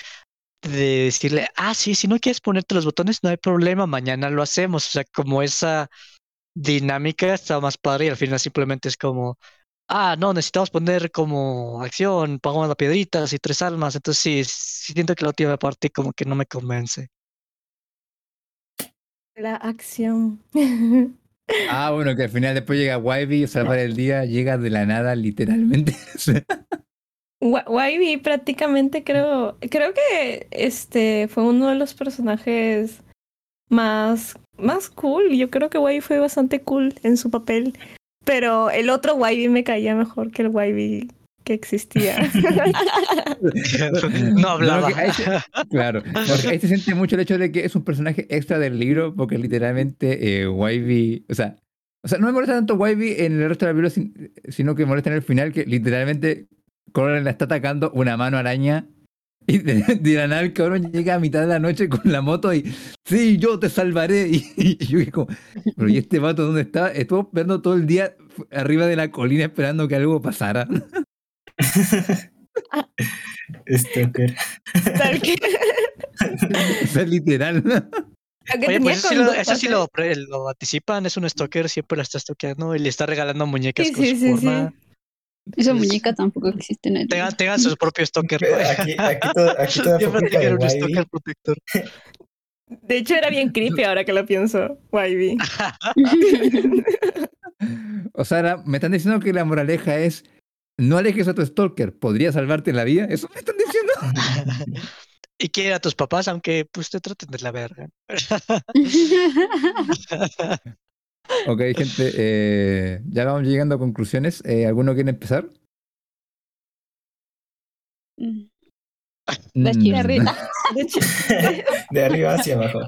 de decirle, ah, sí, si no quieres ponerte los botones, no hay problema, mañana lo hacemos. O sea, como esa dinámica está más padre y al final simplemente es como, ah, no, necesitamos poner como acción, pagamos las piedritas y tres almas. Entonces sí, sí siento que la última parte como que no me convence. La acción. Ah, bueno, que al final después llega Wybie, salvar el día, llega de la nada, literalmente. Wybie prácticamente creo, creo que este fue uno de los personajes más, más cool. Yo creo que Wybie fue bastante cool en su papel. Pero el otro Wybie me caía mejor que el Wybie que existía. no hablaba. claro, porque ahí se siente mucho el hecho de que es un personaje extra del libro, porque literalmente eh, Wybie, o sea, o sea, no me molesta tanto Wybie en el resto de la libro, sino que molesta en el final que literalmente Conan la está atacando una mano araña y de, de la nada el cabrón llega a mitad de la noche con la moto y sí, yo te salvaré. Y, yo como, pero ¿y este vato dónde está? Estuvo esperando todo el día arriba de la colina esperando que algo pasara. Stalker. Stalker. o sea, literal. Oye, pues eso sí, lo, eso sí lo, lo, anticipan, es un stalker, siempre la está stalkeando y le está regalando muñecas Sí, con sí, su sí, forma. Esa muñeca tampoco existe en el Tengan, tengan su propio stalker. Aquí, aquí, todo, aquí toda de tengan un Wybie. stalker protector. De hecho, era bien creepy ahora que lo pienso, Wybie. O sea, ahora me están diciendo que la moraleja es no alejes a tu stalker, podría salvarte la vida. ¿Eso me están diciendo? y quiere a tus papás, aunque pues te traten de la verga. Ok, gente, eh, ya vamos llegando a conclusiones. Eh, ¿Alguno quiere empezar? Mm. Mm, Cheers. arriba. De De arriba hacia abajo.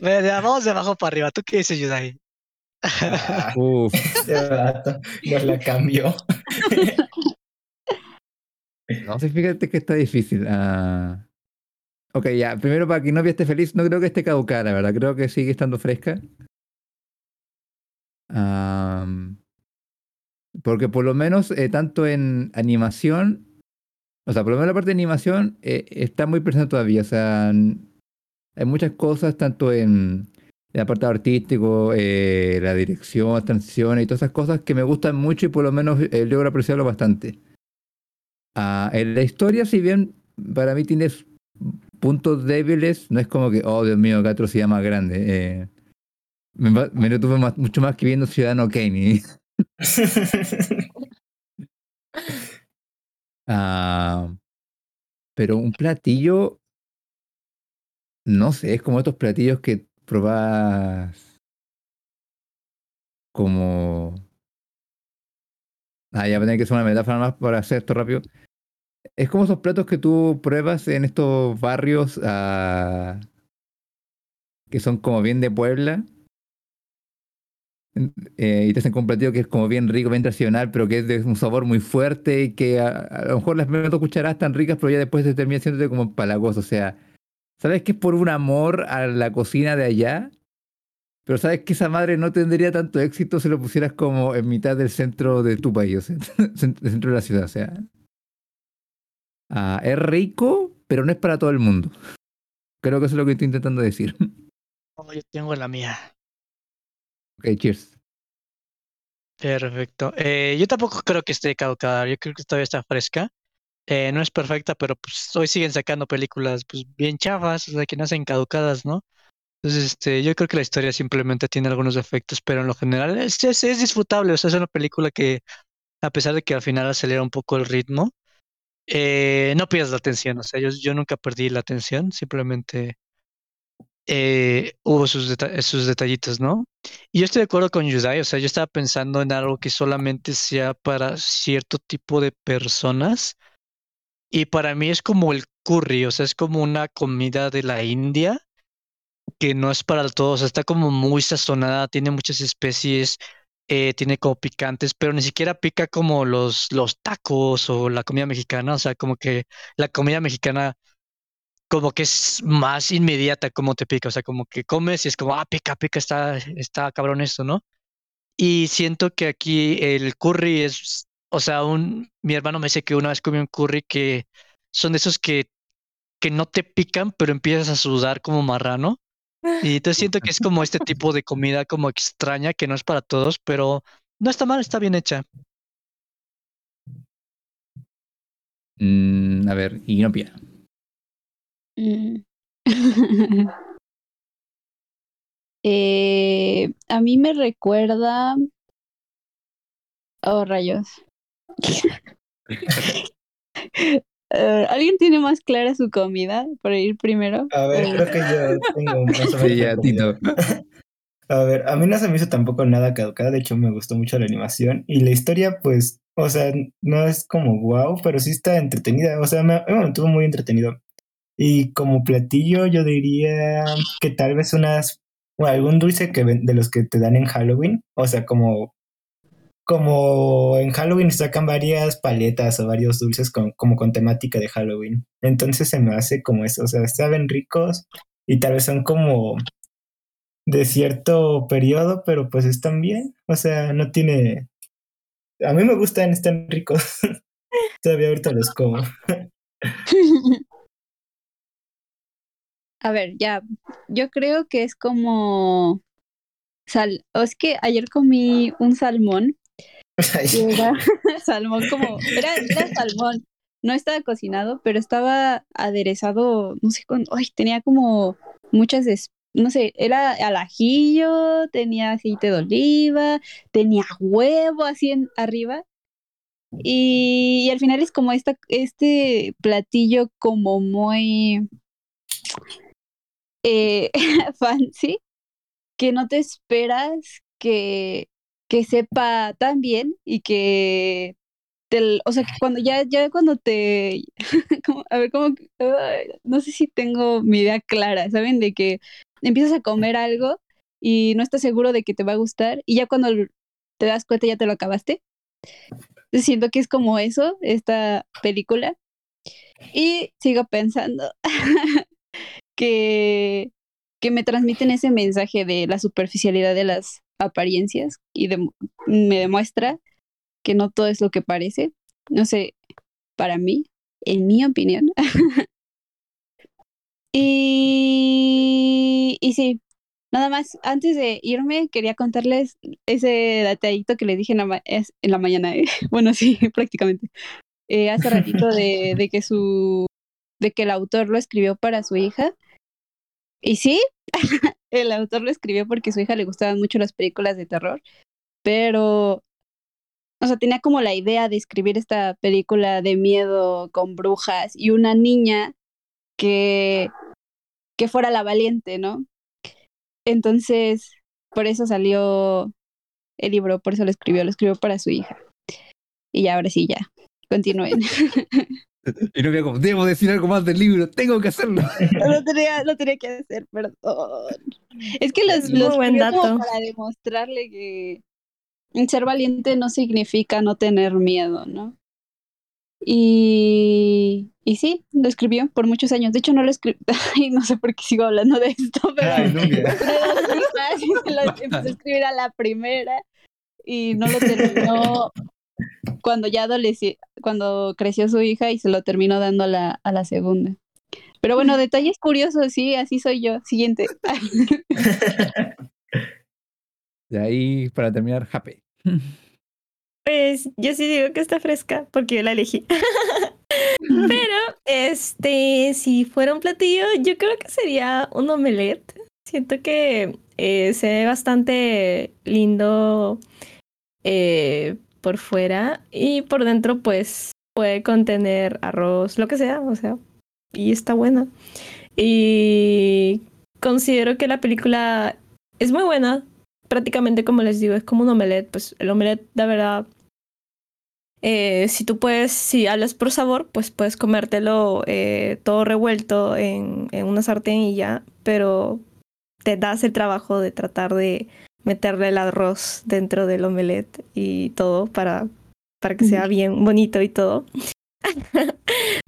de- Vamos de abajo para arriba. ¿Tú qué dices, Yudai? Ah, Uf, este nos la cambió. no sé, fíjate que está difícil. Ah, ok, ya, primero para que novia esté feliz, no creo que esté caducada, la verdad, creo que sigue estando fresca. Am, porque por lo menos, eh, tanto en animación, o sea, por lo menos la parte de animación eh, está muy presente todavía, o sea, hay muchas cosas, tanto en el apartado artístico, eh, la dirección, las transiciones y todas esas cosas que me gustan mucho y por lo menos eh, logro apreciarlo bastante. Ah, en la historia, si bien para mí tiene s- puntos débiles, no es como que, oh Dios mío, qué atrocidad más grande. Me, me lo tuve más- mucho más que viendo Ciudadano Kane. Ah, pero un platillo, no sé, es como estos platillos que probas como... Ah, ya voy a tener que hacer una metáfora más para hacer esto rápido. Es como esos platos que tú pruebas en estos barrios ah, que son como bien de Puebla. Eh, y te hacen un que es como bien rico, bien tradicional, pero que es de un sabor muy fuerte y que a, lo mejor las primeras dos cucharadas están ricas, pero ya después te termina siendo como empalagoso. O sea, sabes que es por un amor a la cocina de allá, pero sabes que esa madre no tendría tanto éxito si lo pusieras como en mitad del centro de tu país, o sea, del centro de la ciudad. O sea, Ah, es rico, pero no es para todo el mundo. Creo que eso es lo que estoy intentando decir. Oh, yo tengo la mía. Ok, cheers. Perfecto. Eh, yo tampoco creo que esté caducada. Yo creo que todavía está fresca. Eh, no es perfecta, pero pues hoy siguen sacando películas pues bien chavas, o sea, que nacen caducadas, ¿no? Entonces, este, yo creo que la historia simplemente tiene algunos defectos, pero en lo general es, es, disfrutable. O sea, es una película que, a pesar de que al final acelera un poco el ritmo, eh, no pierdas la atención. O sea, yo nunca perdí la atención, simplemente eh, hubo sus, deta- sus detallitos, ¿no? Y yo estoy de acuerdo con Yudai, o sea, yo estaba pensando en algo que solamente sea para cierto tipo de personas. Y para mí es como el curry, o sea, es como una comida de la India que no es para todos, o sea, está como muy sazonada, tiene muchas especies, eh, tiene como picantes, pero ni siquiera pica como los, los tacos o la comida mexicana, o sea, como que la comida mexicana como que es más inmediata como te pica, o sea, como que comes y es como, ah, pica, pica, está, está cabrón esto, ¿no? Y siento que aquí el curry es, o sea, un, mi hermano me dice que una vez comió un curry que son de esos que, que no te pican, pero empiezas a sudar como marrano. Y entonces siento que es como este tipo de comida como extraña, que no es para todos, pero no está mal, está bien hecha. Mm, a ver, Inopia. Mm. Eh, a mí me recuerda. Oh, rayos. Eh, ¿Alguien tiene más clara su comida para ir primero? A ver, creo que yo tengo más o menos Sí, la ya, comida. Tito. A ver, a mí no se me hizo tampoco nada caducada, de hecho me gustó mucho la animación y la historia pues, o sea, no es como wow, pero sí está entretenida, o sea, me, me mantuvo muy entretenido. Y como platillo yo diría que tal vez unas, o algún dulce que de los que te dan en Halloween, o sea, como, como en Halloween sacan varias paletas o varios dulces con, como con temática de Halloween. Entonces se me hace como eso, o sea, saben ricos y tal vez son como de cierto periodo, pero pues están bien. O sea, no tiene. A mí me gustan, están ricos. Todavía ahorita los como. A ver, ya. Yo creo que es como. Sal... O es que ayer comí un salmón. y era salmón como. Era, era salmón. No estaba cocinado, pero estaba aderezado. No sé con. Ay, tenía como muchas. No sé, era al ajillo, tenía aceite de oliva, tenía huevo así en, arriba. Y, y al final es como esta, este platillo como muy eh, fancy que no te esperas que, que sepa tan bien y que te, o sea, que cuando ya, ya cuando te, a ver, como, no sé si tengo mi idea clara, ¿saben? De que empiezas a comer algo y no estás seguro de que te va a gustar y ya cuando te das cuenta ya te lo acabaste. Siento que es como eso, esta película. Y sigo pensando que, que me transmiten ese mensaje de la superficialidad de las apariencias y me demuestra que no todo es lo que parece. No sé, para mí, en mi opinión. y, y sí, nada más, antes de irme, quería contarles ese detallito que le dije en la, ma- en la mañana. ¿eh? Bueno, sí, prácticamente. Eh, hace ratito de, de que su de que el autor lo escribió para su hija. Y sí, el autor lo escribió porque a su hija le gustaban mucho las películas de terror, pero, o sea, tenía como la idea de escribir esta película de miedo con brujas y una niña que, que fuera la valiente, ¿no? Entonces, por eso salió el libro, por eso lo escribió, lo escribió para su hija. Y ya, ahora sí, ya, continúen. Y no como, debo decir algo más del libro, tengo que hacerlo. Lo tenía, lo tenía que hacer, perdón. Es que los, los buen como para demostrarle que ser valiente no significa no tener miedo, ¿no? Y, y sí, lo escribió por muchos años. De hecho, no lo escribió. Ay, no sé por qué sigo hablando de esto, pero Ay, y se lo empezó a escribir a la primera y no lo terminó cuando ya adolescente, cuando creció su hija y se lo terminó dando a la, a la segunda. Pero bueno, detalles curiosos, sí, así soy yo. Siguiente. De ahí, para terminar, Jape. Pues yo sí digo que está fresca porque yo la elegí. Pero, este, si fuera un platillo, yo creo que sería un omelette. Siento que eh, se ve bastante lindo eh, por fuera y por dentro, pues, puede contener arroz, lo que sea, o sea, y está buena. Y considero que la película es muy buena. Prácticamente, como les digo, es como un omelette. Pues el omelette, la verdad, eh, si tú puedes, si hablas por sabor, pues puedes comértelo eh, todo revuelto en, en una sartén y ya, pero te das el trabajo de tratar de meterle el arroz dentro del omelette y todo para, para que sea bien bonito y todo.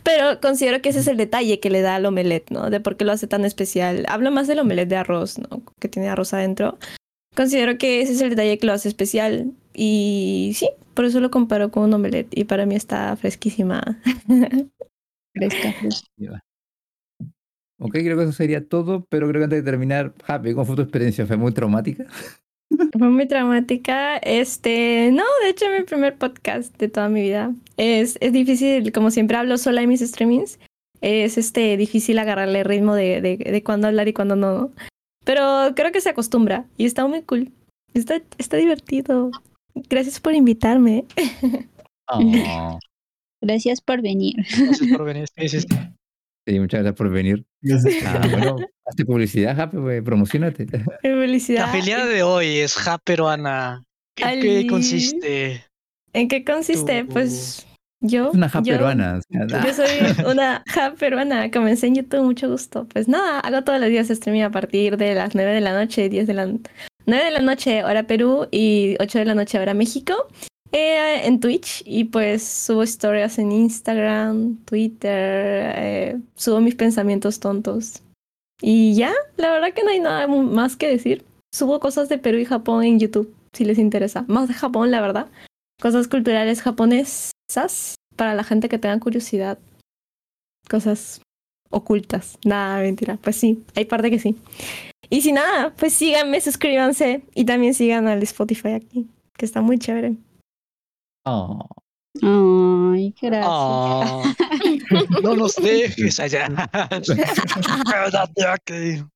Pero considero que ese es el detalle que le da al omelette, ¿no? De por qué lo hace tan especial. Hablo más del omelette de arroz, ¿no? Que tiene arroz adentro. Considero que ese es el detalle que lo hace especial. Y sí, por eso lo comparo con un omelette. Y para mí está fresquísima. Fresca. Ok, creo que eso sería todo, pero creo que antes de terminar, Happy, ¿cómo fue tu experiencia? ¿Fue muy traumática? Fue muy traumática. Este, no, de hecho, mi primer podcast de toda mi vida. Es, es difícil, como siempre hablo sola en mis streamings. Es este difícil agarrarle el ritmo de, de, de cuándo hablar y cuándo no. Pero creo que se acostumbra y está muy cool. Está, está divertido. Gracias por invitarme. Oh, Gracias por venir. Gracias por venir. Sí, sí, sí. Sí, muchas gracias por venir. Sé. Ah, bueno, hazte publicidad, Happy, pues, promocionate. Felicidad. La afiliada de hoy es Ja Peruana. ¿En Ali. qué consiste? ¿En qué consiste? Tu- Pues yo. Una ja yo- peruana. o sea, Yo soy una ja peruana, comencé en YouTube, mucho gusto. Pues nada, hago todos los días streaming a partir de las 9 de la noche, 10 de la 9 de la noche hora Perú y 8 de la noche hora México. Eh, en Twitch y pues subo historias en Instagram, Twitter, eh, subo mis pensamientos tontos. Y ya, la verdad que no hay nada más que decir. Subo cosas de Perú y Japón en YouTube, si les interesa. Más de Japón, la verdad. Cosas culturales japonesas para la gente que tenga curiosidad cosas ocultas. Nada, mentira. Pues sí, hay parte que sí. Y si nada, pues síganme, suscríbanse y también sigan al Spotify aquí, que está muy chévere. Oh. Ay, gracias. Ah, no nos dejes allá.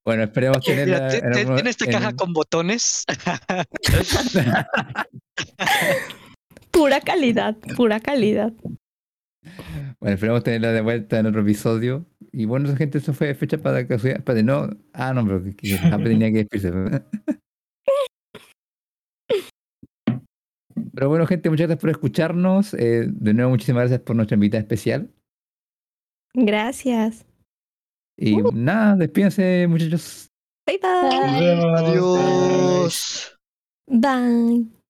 Bueno, esperemos tenerla. Mira, te- en te- algún- tiene esta en caja con botones. Pura calidad, pura calidad. Bueno, esperemos tenerla de vuelta en otro episodio. Y bueno, gente, eso fue fecha para que Espérate, no. Ah, no, pero que, que Happy tenía que despedirse. Pero bueno, gente, muchas gracias por escucharnos. Eh, de nuevo, muchísimas gracias por nuestra invitada especial. Gracias. Y nada, despídense, muchachos. Bye bye. Adiós. Bye.